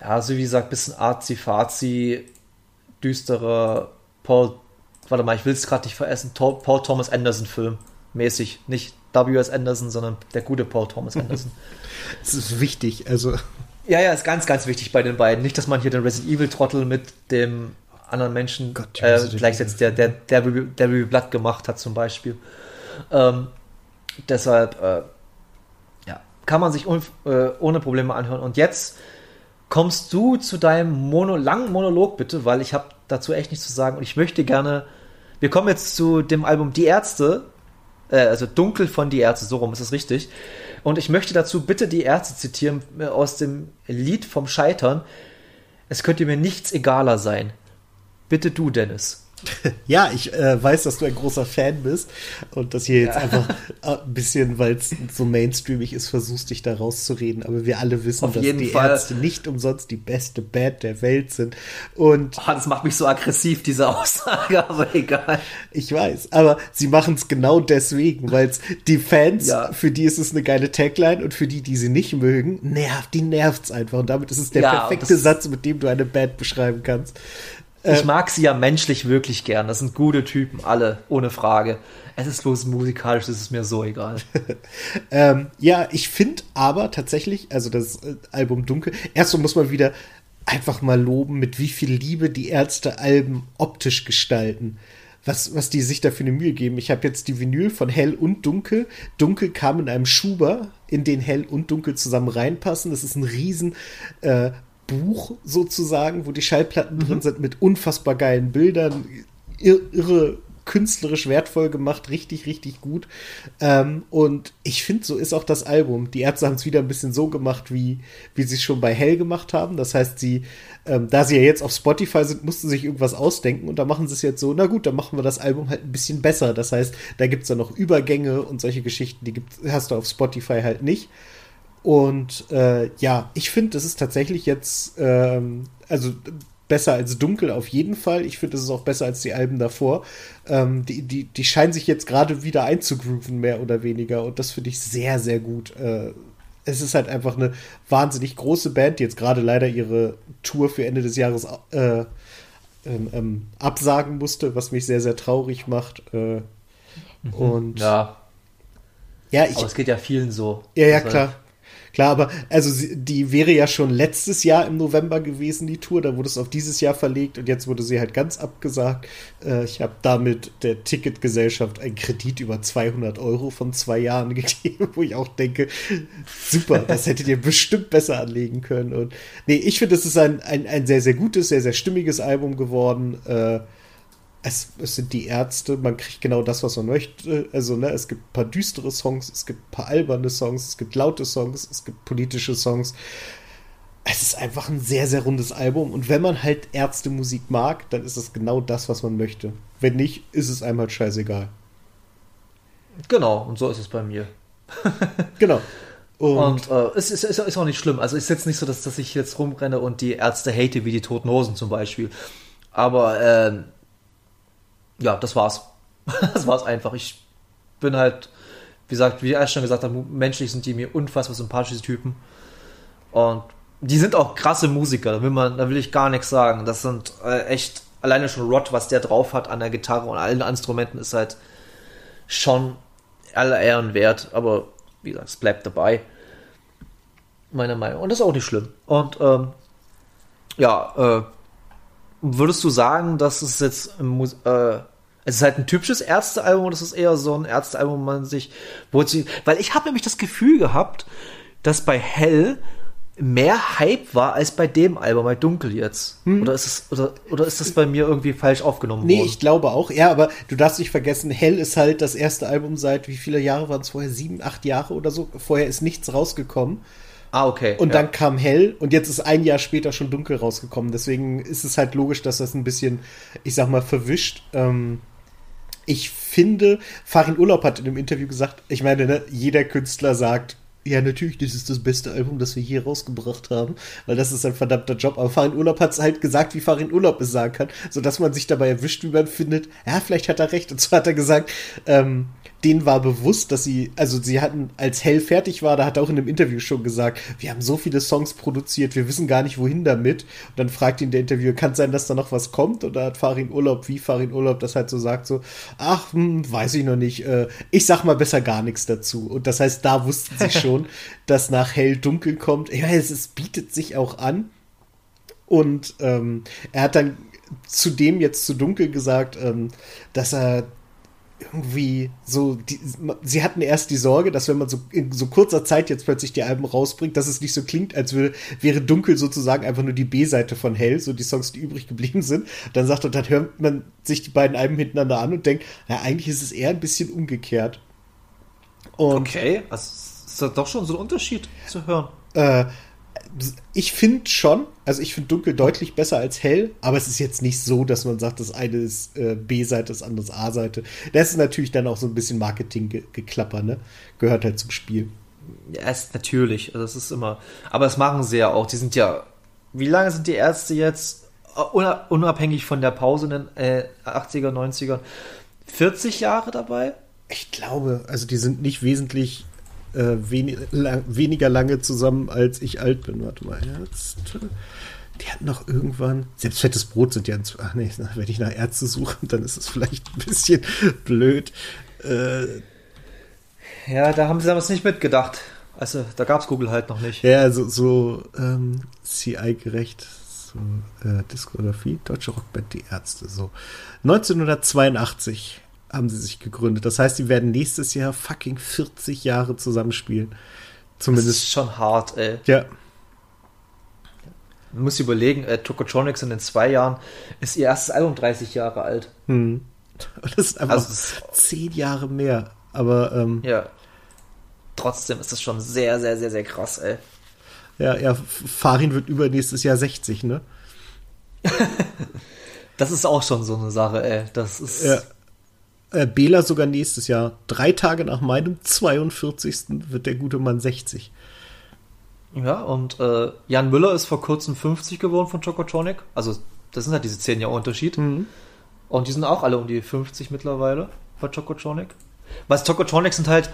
ja, so wie gesagt, bisschen arzi-fazi, düsterer Paul, warte mal, ich will es gerade nicht veressen, Paul Thomas Anderson Film mäßig, nicht W.S. Anderson, sondern der gute Paul Thomas Anderson. das ist wichtig, also. Ja, ja, ist ganz, ganz wichtig bei den beiden. Nicht, dass man hier den Resident Evil Trottel mit dem anderen Menschen Gott, äh, gleichsetzt, der, der, der, der Blood gemacht hat zum Beispiel. Ähm, deshalb, äh, ja, kann man sich äh, ohne Probleme anhören. Und jetzt kommst du zu deinem Mono, langen Monolog bitte, weil ich habe dazu echt nichts zu sagen und ich möchte gerne, wir kommen jetzt zu dem Album Die Ärzte, äh, also Dunkel von Die Ärzte, so rum ist es richtig. Und ich möchte dazu bitte Die Ärzte zitieren äh, aus dem Lied vom Scheitern. Es könnte mir nichts egaler sein. Bitte du, Dennis. Ja, ich äh, weiß, dass du ein großer Fan bist und dass hier jetzt ja. einfach äh, ein bisschen, weil es so mainstreamig ist, versuchst dich da rauszureden. Aber wir alle wissen, Auf dass die Fall. Ärzte nicht umsonst die beste Band der Welt sind. Und oh, das macht mich so aggressiv, diese Aussage, aber egal. Ich weiß, aber sie machen es genau deswegen, weil es die Fans, ja. für die ist es eine geile Tagline und für die, die sie nicht mögen, nervt, die nervt es einfach. Und damit ist es der ja, perfekte Satz, mit dem du eine Band beschreiben kannst. Ich äh, mag sie ja menschlich wirklich gern. Das sind gute Typen, alle, ohne Frage. Es ist bloß musikalisch, das ist mir so egal. ähm, ja, ich finde aber tatsächlich, also das äh, Album Dunkel, erst muss man wieder einfach mal loben, mit wie viel Liebe die Ärzte Alben optisch gestalten. was, was die sich da für eine Mühe geben. Ich habe jetzt die Vinyl von Hell und Dunkel. Dunkel kam in einem Schuber, in den Hell und Dunkel zusammen reinpassen. Das ist ein riesen äh, Buch sozusagen, wo die Schallplatten mhm. drin sind mit unfassbar geilen Bildern, irre künstlerisch wertvoll gemacht, richtig, richtig gut. Ähm, und ich finde, so ist auch das Album. Die Ärzte haben es wieder ein bisschen so gemacht, wie, wie sie es schon bei Hell gemacht haben. Das heißt, sie, ähm, da sie ja jetzt auf Spotify sind, mussten sie sich irgendwas ausdenken und da machen sie es jetzt so, na gut, dann machen wir das Album halt ein bisschen besser. Das heißt, da gibt es dann noch Übergänge und solche Geschichten, die gibt, hast du auf Spotify halt nicht. Und äh, ja, ich finde, das ist tatsächlich jetzt, ähm, also besser als Dunkel auf jeden Fall. Ich finde, es ist auch besser als die Alben davor. Ähm, die, die, die scheinen sich jetzt gerade wieder einzugrooven, mehr oder weniger. Und das finde ich sehr, sehr gut. Äh, es ist halt einfach eine wahnsinnig große Band, die jetzt gerade leider ihre Tour für Ende des Jahres äh, ähm, ähm, absagen musste, was mich sehr, sehr traurig macht. Äh, mhm. Und ja. Ja, ich, Aber es geht ja vielen so. Ja, ja, also, klar. Klar, aber also die wäre ja schon letztes Jahr im November gewesen, die Tour. Da wurde es auf dieses Jahr verlegt und jetzt wurde sie halt ganz abgesagt. Äh, ich habe damit der Ticketgesellschaft einen Kredit über 200 Euro von zwei Jahren gegeben, wo ich auch denke, super, das hättet ihr bestimmt besser anlegen können. Und nee, ich finde, es ist ein, ein, ein sehr, sehr gutes, sehr, sehr stimmiges Album geworden. Äh, es, es, sind die Ärzte, man kriegt genau das, was man möchte. Also, ne, es gibt ein paar düstere Songs, es gibt ein paar alberne Songs, es gibt laute Songs, es gibt politische Songs. Es ist einfach ein sehr, sehr rundes Album. Und wenn man halt Ärztemusik mag, dann ist es genau das, was man möchte. Wenn nicht, ist es einem halt scheißegal. Genau, und so ist es bei mir. genau. Und, und äh, es ist, ist, ist, auch nicht schlimm. Also es ist jetzt nicht so, dass, dass ich jetzt rumrenne und die Ärzte hate wie die Toten Hosen zum Beispiel. Aber äh, ja, das war's. das war's einfach. Ich bin halt, wie gesagt, wie ich schon gesagt habe, menschlich sind die mir unfassbar sympathische Typen. Und die sind auch krasse Musiker, da will man, da will ich gar nichts sagen. Das sind äh, echt, alleine schon Rod, was der drauf hat an der Gitarre und allen Instrumenten, ist halt schon aller Ehren wert. Aber wie gesagt, es bleibt dabei. Meiner Meinung. Und das ist auch nicht schlimm. Und ähm, ja, äh, würdest du sagen, dass es jetzt äh, es ist halt ein typisches Ärztealbum es ist eher so ein Ärztealbum, wo man sich, wo sie, weil ich habe nämlich das Gefühl gehabt, dass bei Hell mehr Hype war als bei dem Album, bei Dunkel jetzt. Hm. Oder ist es, oder, oder ist das bei mir irgendwie falsch aufgenommen nee, worden? Nee, ich glaube auch. Ja, aber du darfst nicht vergessen, Hell ist halt das erste Album seit wie viele Jahre waren es vorher? Sieben, acht Jahre oder so. Vorher ist nichts rausgekommen. Ah, okay. Und ja. dann kam Hell und jetzt ist ein Jahr später schon Dunkel rausgekommen. Deswegen ist es halt logisch, dass das ein bisschen, ich sag mal, verwischt. Ähm, ich finde, Farin Urlaub hat in einem Interview gesagt, ich meine, ne, jeder Künstler sagt, ja, natürlich, das ist das beste Album, das wir hier rausgebracht haben, weil das ist ein verdammter Job. Aber Farin Urlaub hat es halt gesagt, wie Farin Urlaub es sagen kann, sodass man sich dabei erwischt, wie man findet, ja, vielleicht hat er recht. Und zwar hat er gesagt, ähm, denen war bewusst, dass sie, also sie hatten, als Hell fertig war, da hat er auch in einem Interview schon gesagt, wir haben so viele Songs produziert, wir wissen gar nicht, wohin damit. Und dann fragt ihn der Interviewer, kann sein, dass da noch was kommt? Und da hat Farin Urlaub, wie Farin Urlaub das halt so sagt, so, ach, hm, weiß ich noch nicht, äh, ich sag mal besser gar nichts dazu. Und das heißt, da wussten sie schon, dass nach Hell dunkel kommt. Ja, es, es bietet sich auch an. Und ähm, er hat dann zudem jetzt zu dunkel gesagt, ähm, dass er irgendwie so, die, sie hatten erst die Sorge, dass wenn man so in so kurzer Zeit jetzt plötzlich die Alben rausbringt, dass es nicht so klingt, als würde, wäre dunkel sozusagen einfach nur die B-Seite von Hell, so die Songs, die übrig geblieben sind. Dann sagt er, dann hört man sich die beiden Alben hintereinander an und denkt, na, eigentlich ist es eher ein bisschen umgekehrt. Und, okay, also ist das doch schon so ein Unterschied zu hören. Äh, ich finde schon, also ich finde dunkel deutlich besser als hell, aber es ist jetzt nicht so, dass man sagt, das eine ist äh, B-Seite, das andere ist A-Seite. Das ist natürlich dann auch so ein bisschen Marketing-Geklapper, ne? Gehört halt zum Spiel. Ja, ist natürlich. Also das ist immer. Aber das machen sie ja auch. Die sind ja. Wie lange sind die Ärzte jetzt unabhängig von der Pause in den äh, 80er, 90er? 40 Jahre dabei? Ich glaube, also die sind nicht wesentlich äh, wen lang, weniger lange zusammen, als ich alt bin. Warte mal, jetzt. Die hatten noch irgendwann. Selbst fettes Brot sind ja. Ach nee, wenn ich nach Ärzte suche, dann ist es vielleicht ein bisschen blöd. Äh, ja, da haben sie damals nicht mitgedacht. Also, da gab es Google halt noch nicht. Ja, so, so ähm, CI-gerecht. So, äh, Diskografie, deutsche Rockband Die Ärzte. So. 1982 haben sie sich gegründet. Das heißt, sie werden nächstes Jahr fucking 40 Jahre zusammenspielen. Zumindest. Das ist schon hart, ey. Ja. Man muss überlegen, äh, Tokotronics in den zwei Jahren ist ihr erstes Album 30 Jahre alt. Hm. Das ist einfach Also zehn Jahre mehr. Aber ähm, Ja. Trotzdem ist das schon sehr, sehr, sehr, sehr krass, ey. ja, ja, Farin wird übernächstes Jahr 60, ne? Das ist auch schon so eine Sache, ey. Das ist. Ja. Äh, Bela sogar nächstes Jahr. Drei Tage nach meinem 42. wird der gute Mann 60. Ja, und äh, Jan Müller ist vor kurzem 50 geworden von Chocotronic. Also, das sind halt diese 10 Jahre Unterschied. Mhm. Und die sind auch alle um die 50 mittlerweile bei Chocotronic. Was Chocotronic sind halt,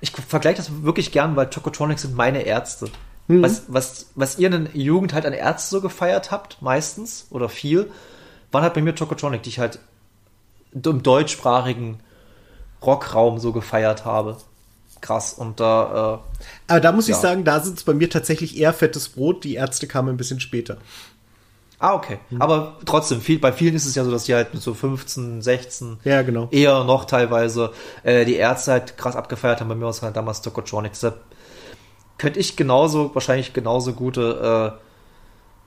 ich vergleiche das wirklich gern, weil Chocotronic sind meine Ärzte. Mhm. Was, was, was ihr in der Jugend halt an Ärzte so gefeiert habt, meistens oder viel, waren halt bei mir Chocotronic, die ich halt im deutschsprachigen Rockraum so gefeiert habe. Krass. Und da, äh, Aber da muss ich Ja. sagen, da sind es bei mir tatsächlich eher fettes Brot. Die Ärzte kamen ein bisschen später. Ah, okay. Aber trotzdem, viel, bei vielen ist es ja so, dass die halt mit so 15, 16, Ja, genau. eher noch teilweise äh, die Ärzte halt krass abgefeiert haben. Bei mir war es halt damals Tokotronic. Deshalb könnte ich genauso, wahrscheinlich genauso gute äh,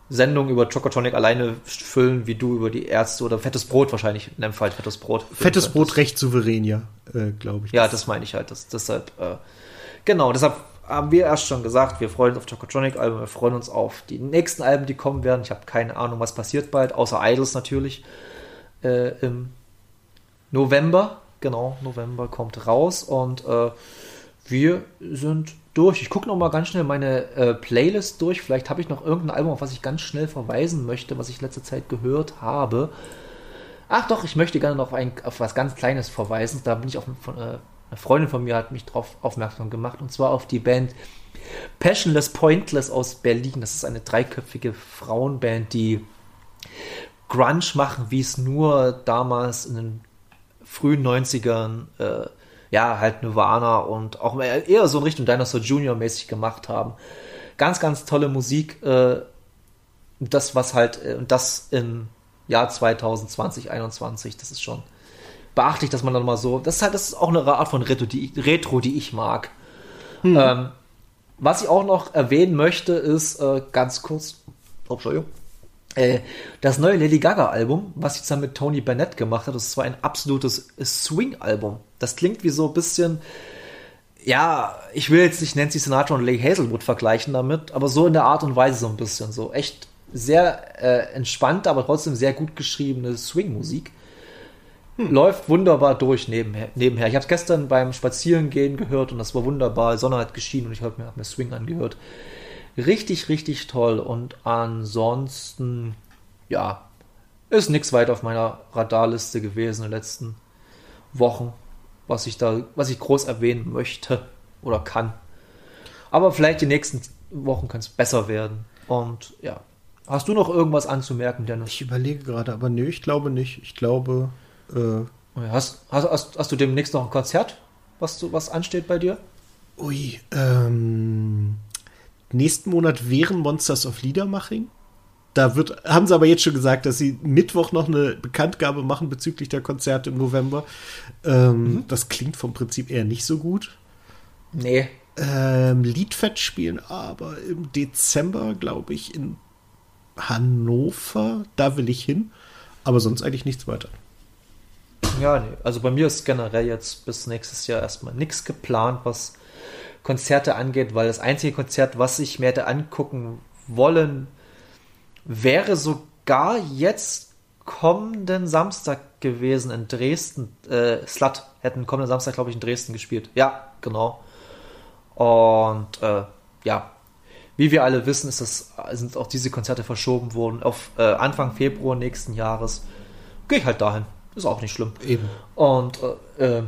Sendungen über Chocotronic alleine füllen, wie du über die Ärzte oder Fettes Brot wahrscheinlich, in dem Fall Fettes Brot. Fettes könntest. Brot recht souverän, ja, äh, glaube ich. Ja, das meine ich halt. Das, deshalb, äh, genau, deshalb haben wir erst schon gesagt, wir freuen uns auf Chocotronic-Alben, wir freuen uns auf die nächsten Alben, die kommen werden. Ich habe keine Ahnung, was passiert bald, außer Idols natürlich. Äh, Im November, genau, November kommt raus und äh, wir sind durch. Ich gucke noch mal ganz schnell meine äh, Playlist durch. Vielleicht habe ich noch irgendein Album, auf was ich ganz schnell verweisen möchte, was ich letzte Zeit gehört habe. Ach doch, ich möchte gerne noch auf, ein, auf was ganz Kleines verweisen. Da bin ich auf, von, äh, eine Freundin von mir hat mich darauf aufmerksam gemacht und zwar auf die Band Passionless Pointless aus Berlin. Das ist eine dreiköpfige Frauenband, die Grunge machen, wie es nur damals in den frühen 90ern äh, ja halt Nirvana und auch eher so in Richtung Dinosaur Junior mäßig gemacht haben. Ganz, ganz tolle Musik. Äh, das, was halt, äh, und das im Jahr 2020, 2021, das ist schon beachtlich, dass man dann mal so, das ist halt, das ist auch eine Art von Retro, die, ich- Retro, die ich mag. Ähm, was ich auch noch erwähnen möchte, ist äh, ganz kurz, oh, Entschuldigung, das neue Lady Gaga-Album, was sie zusammen mit Tony Bennett gemacht hat, das war ein absolutes Swing-Album. Das klingt wie so ein bisschen, ja, ich will jetzt nicht Nancy Sinatra und Lee Hazelwood vergleichen damit, aber so in der Art und Weise so ein bisschen. So echt sehr äh, entspannte, aber trotzdem sehr gut geschriebene Swing-Musik. Läuft wunderbar durch nebenher. nebenher. Ich habe es gestern beim Spazierengehen gehört und das war wunderbar. Die Sonne hat geschienen und ich habe mir, hab mir Swing angehört. Richtig, richtig toll. Und ansonsten, ja, ist nichts weit auf meiner Radarliste gewesen in den letzten Wochen, was ich da, was ich groß erwähnen möchte oder kann. Aber vielleicht die nächsten Wochen kann es besser werden. Und ja. Hast du noch irgendwas anzumerken, Dennis? Ich überlege gerade, aber nö, ich glaube nicht. Ich glaube, äh, Hast, hast, hast, hast du demnächst noch ein Konzert, was, du, was ansteht bei dir? ui, ähm, nächsten Monat wären Monsters of Liedermaching. Da wird, haben sie aber jetzt schon gesagt, dass sie Mittwoch noch eine Bekanntgabe machen bezüglich der Konzerte im November. Ähm, Das klingt vom Prinzip eher nicht so gut. Nee. Ähm, Liedfett spielen aber im Dezember, glaube ich, in Hannover. Da will ich hin. Aber sonst eigentlich nichts weiter. Ja, nee. Also bei mir ist generell jetzt bis nächstes Jahr erstmal nichts geplant, was Konzerte angeht, weil das einzige Konzert, was ich mir hätte angucken wollen, wäre sogar jetzt kommenden Samstag gewesen in Dresden. Äh, Slut hätten kommenden Samstag, glaube ich, in Dresden gespielt. Ja, genau. Und äh, ja, wie wir alle wissen, ist das, sind auch diese Konzerte verschoben worden auf äh, Anfang Februar nächsten Jahres. Gehe ich halt dahin. Ist auch nicht schlimm. Eben. Und äh, äh,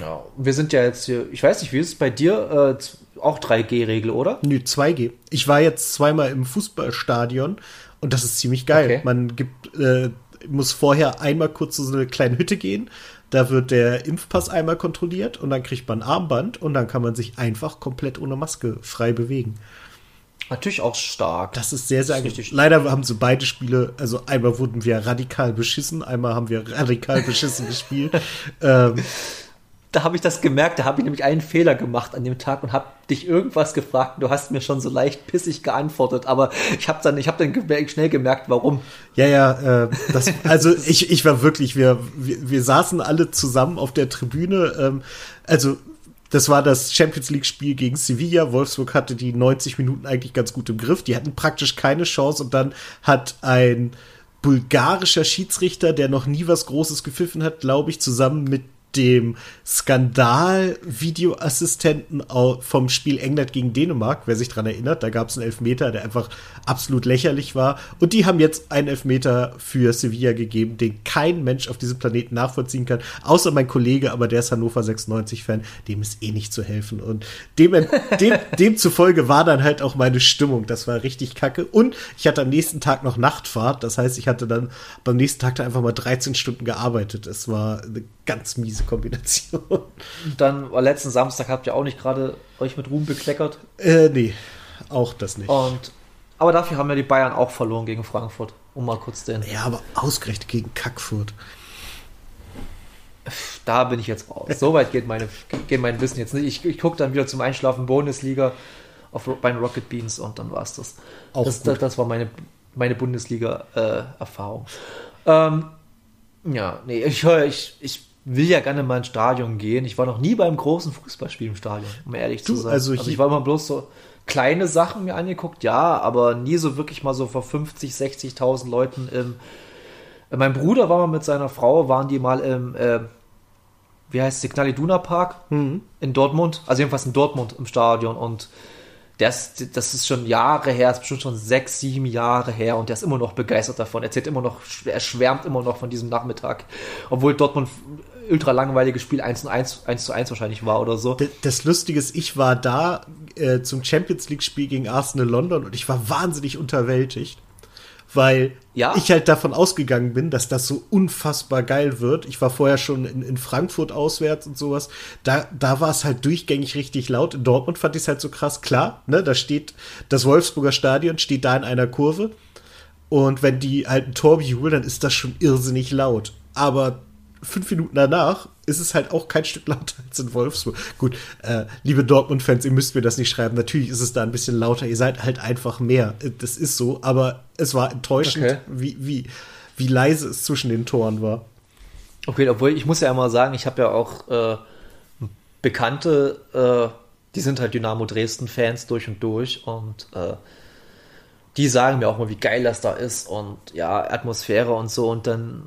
ja, wir sind ja jetzt hier, ich weiß nicht, wie ist es bei dir? Äh, auch 3G-Regel, oder? Nö, 2G. Ich war jetzt zweimal im Fußballstadion und das ist ziemlich geil. Okay. Man gibt, äh, muss vorher einmal kurz zu so eine kleine Hütte gehen. Da wird der Impfpass einmal kontrolliert und dann kriegt man ein Armband und dann kann man sich einfach komplett ohne Maske frei bewegen. Natürlich auch stark. Das ist sehr, sehr ist Leider haben so beide Spiele, also einmal wurden wir radikal beschissen, einmal haben wir radikal beschissen gespielt. Ähm, Da habe ich das gemerkt, da habe ich nämlich einen Fehler gemacht an dem Tag und habe dich irgendwas gefragt. Du hast mir schon so leicht pissig geantwortet, aber ich habe dann, ich habe dann gemerkt, schnell gemerkt, warum. Ja, ja, äh, das, also ich, ich war wirklich, wir, wir, wir saßen alle zusammen auf der Tribüne. Ähm, also das war das Champions League-Spiel gegen Sevilla. Wolfsburg hatte die 90 Minuten eigentlich ganz gut im Griff. Die hatten praktisch keine Chance und dann hat ein bulgarischer Schiedsrichter, der noch nie was Großes gepfiffen hat, glaube ich, zusammen mit dem Skandal-Videoassistenten vom Spiel England gegen Dänemark, wer sich dran erinnert, da gab es einen Elfmeter, der einfach absolut lächerlich war. Und die haben jetzt einen Elfmeter für Sevilla gegeben, den kein Mensch auf diesem Planeten nachvollziehen kann, außer mein Kollege, aber der ist Hannover 96-Fan, dem ist eh nicht zu helfen. Und dem, dem, demzufolge war dann halt auch meine Stimmung. Das war richtig kacke. Und ich hatte am nächsten Tag noch Nachtfahrt, das heißt, ich hatte dann beim nächsten Tag da einfach mal 13 Stunden gearbeitet. Es war eine ganz miese Kombination. Dann war letzten Samstag habt ihr auch nicht gerade euch mit Ruhm bekleckert. Äh, nee, auch das nicht. Und aber dafür haben ja die Bayern auch verloren gegen Frankfurt. Um mal kurz den. Ja, aber ausgerechnet gegen Kackfurt. Da bin ich jetzt raus. So weit geht, meine, geht mein Wissen jetzt nicht. Ich, ich gucke dann wieder zum Einschlafen Bundesliga auf, bei den Rocket Beans und dann war's das. Auch das, das, das war meine, meine Bundesliga-Erfahrung. ähm, ja, nee, ich höre, ich, ich will ja gerne mal ins Stadion gehen. Ich war noch nie beim großen Fußballspiel im Stadion, um ehrlich zu Du, sein. also also ich war immer bloß so kleine Sachen mir angeguckt, ja, aber nie so wirklich mal so vor 50, 60.000 Leuten im. Mein Bruder war mal mit seiner Frau, waren die mal im, äh, wie heißt es, Signal Iduna Park Mhm. in Dortmund, also jedenfalls in Dortmund im Stadion und das, das ist schon Jahre her, ist bestimmt schon sechs, sieben Jahre her und der ist immer noch begeistert davon. Er erzählt immer noch, er schwärmt immer noch von diesem Nachmittag, obwohl Dortmund ultra langweiliges Spiel 1 zu 1, 1 zu 1 wahrscheinlich war oder so. Das Lustige ist, ich war da äh, zum Champions League-Spiel gegen Arsenal London und ich war wahnsinnig unterwältigt, weil Ja? ich halt davon ausgegangen bin, dass das so unfassbar geil wird. Ich war vorher schon in, in Frankfurt auswärts und sowas. Da, da war es halt durchgängig richtig laut. In Dortmund fand ich es halt so krass. Klar, ne, da steht das Wolfsburger Stadion, steht da in einer Kurve. Und wenn die halt ein Tor bejubeln, dann ist das schon irrsinnig laut. Aber fünf Minuten danach ist es halt auch kein Stück lauter als in Wolfsburg. Gut, äh, liebe Dortmund-Fans, ihr müsst mir das nicht schreiben. Natürlich ist es da ein bisschen lauter. Ihr seid halt einfach mehr. Äh, Das ist so. Aber es war enttäuschend, Okay. wie, wie, wie leise es zwischen den Toren war. Okay, obwohl ich muss ja immer sagen, ich habe ja auch äh, Bekannte, äh, die sind halt Dynamo Dresden-Fans durch und durch und äh, die sagen mir auch mal, wie geil das da ist und ja, Atmosphäre und so und dann,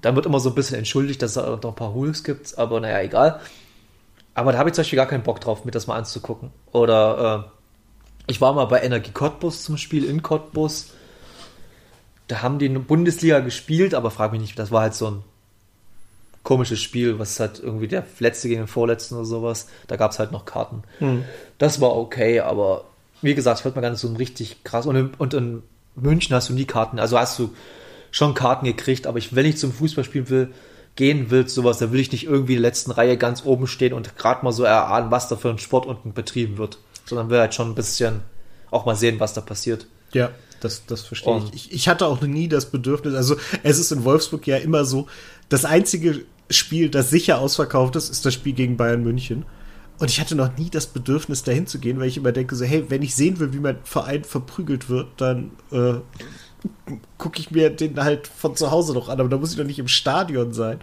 dann wird immer so ein bisschen entschuldigt, dass es noch ein paar Hools gibt, aber naja, egal. Aber da habe ich zum Beispiel gar keinen Bock drauf, mir das mal anzugucken. Oder äh, ich war mal bei Energie Cottbus zum Spiel in Cottbus. Da haben die in der Bundesliga gespielt, aber frag mich nicht, das war halt so ein komisches Spiel, was halt irgendwie der letzte gegen den vorletzten oder sowas. Da gab es halt noch Karten. Das war okay, aber wie gesagt, ich wollte mal gar nicht so ein richtig krass. Und in, und in München hast du nie Karten, also hast du schon Karten gekriegt, aber ich, wenn ich zum Fußballspiel will, gehen will, sowas, da will ich nicht irgendwie in der letzten Reihe ganz oben stehen und gerade mal so erahnen, was da für ein Sport unten betrieben wird. Sondern will halt schon ein bisschen auch mal sehen, was da passiert. Ja, das, das verstehe Und- ich. ich. Ich hatte auch nie das Bedürfnis, also es ist in Wolfsburg ja immer so, das einzige Spiel, das sicher ausverkauft ist, ist das Spiel gegen Bayern München. Und ich hatte noch nie das Bedürfnis, dahin zu gehen, weil ich immer denke, so, hey, wenn ich sehen will, wie mein Verein verprügelt wird, dann äh, gucke ich mir den halt von zu Hause noch an, aber da muss ich doch nicht im Stadion sein.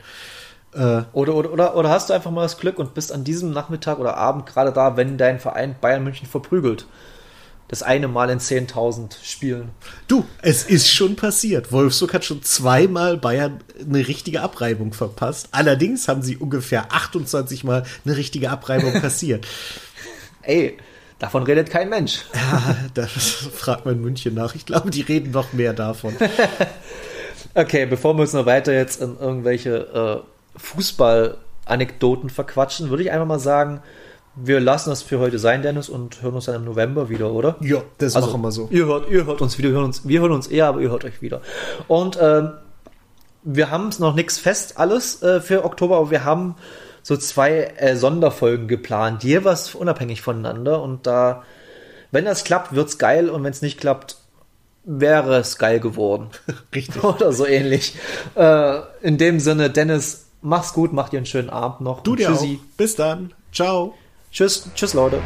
Äh, Oder, oder, oder, oder hast du einfach mal das Glück und bist an diesem Nachmittag oder Abend gerade da, wenn dein Verein Bayern München verprügelt. Das eine Mal in 10.000 Spielen. Du, es ist schon passiert. Wolfsburg hat schon zweimal Bayern eine richtige Abreibung verpasst. Allerdings haben sie ungefähr 28 Mal eine richtige Abreibung passiert. Ey, davon redet kein Mensch. Ja, das fragt man München nach. Ich glaube, die reden noch mehr davon. Okay, bevor wir uns noch weiter jetzt in irgendwelche äh, Fußball-Anekdoten verquatschen, würde ich einfach mal sagen, wir lassen das für heute sein, Dennis, und hören uns dann im November wieder, oder? Ja, das Also, machen wir so. Ihr hört, ihr hört uns wieder, wir hören uns, wir hören uns eher, aber ihr hört euch wieder. Und ähm, wir haben es noch nichts fest alles äh, für Oktober, aber wir haben so zwei äh, Sonderfolgen geplant, jeweils unabhängig voneinander. Und da Wenn das klappt, wird's geil und wenn es nicht klappt, wäre es geil geworden. Richtig. Oder so ähnlich. Äh, in dem Sinne, Dennis, mach's gut, mach dir einen schönen Abend noch. Du dir auch. Tschüssi. Bis dann. Ciao. Tschüss, tschüss Leute.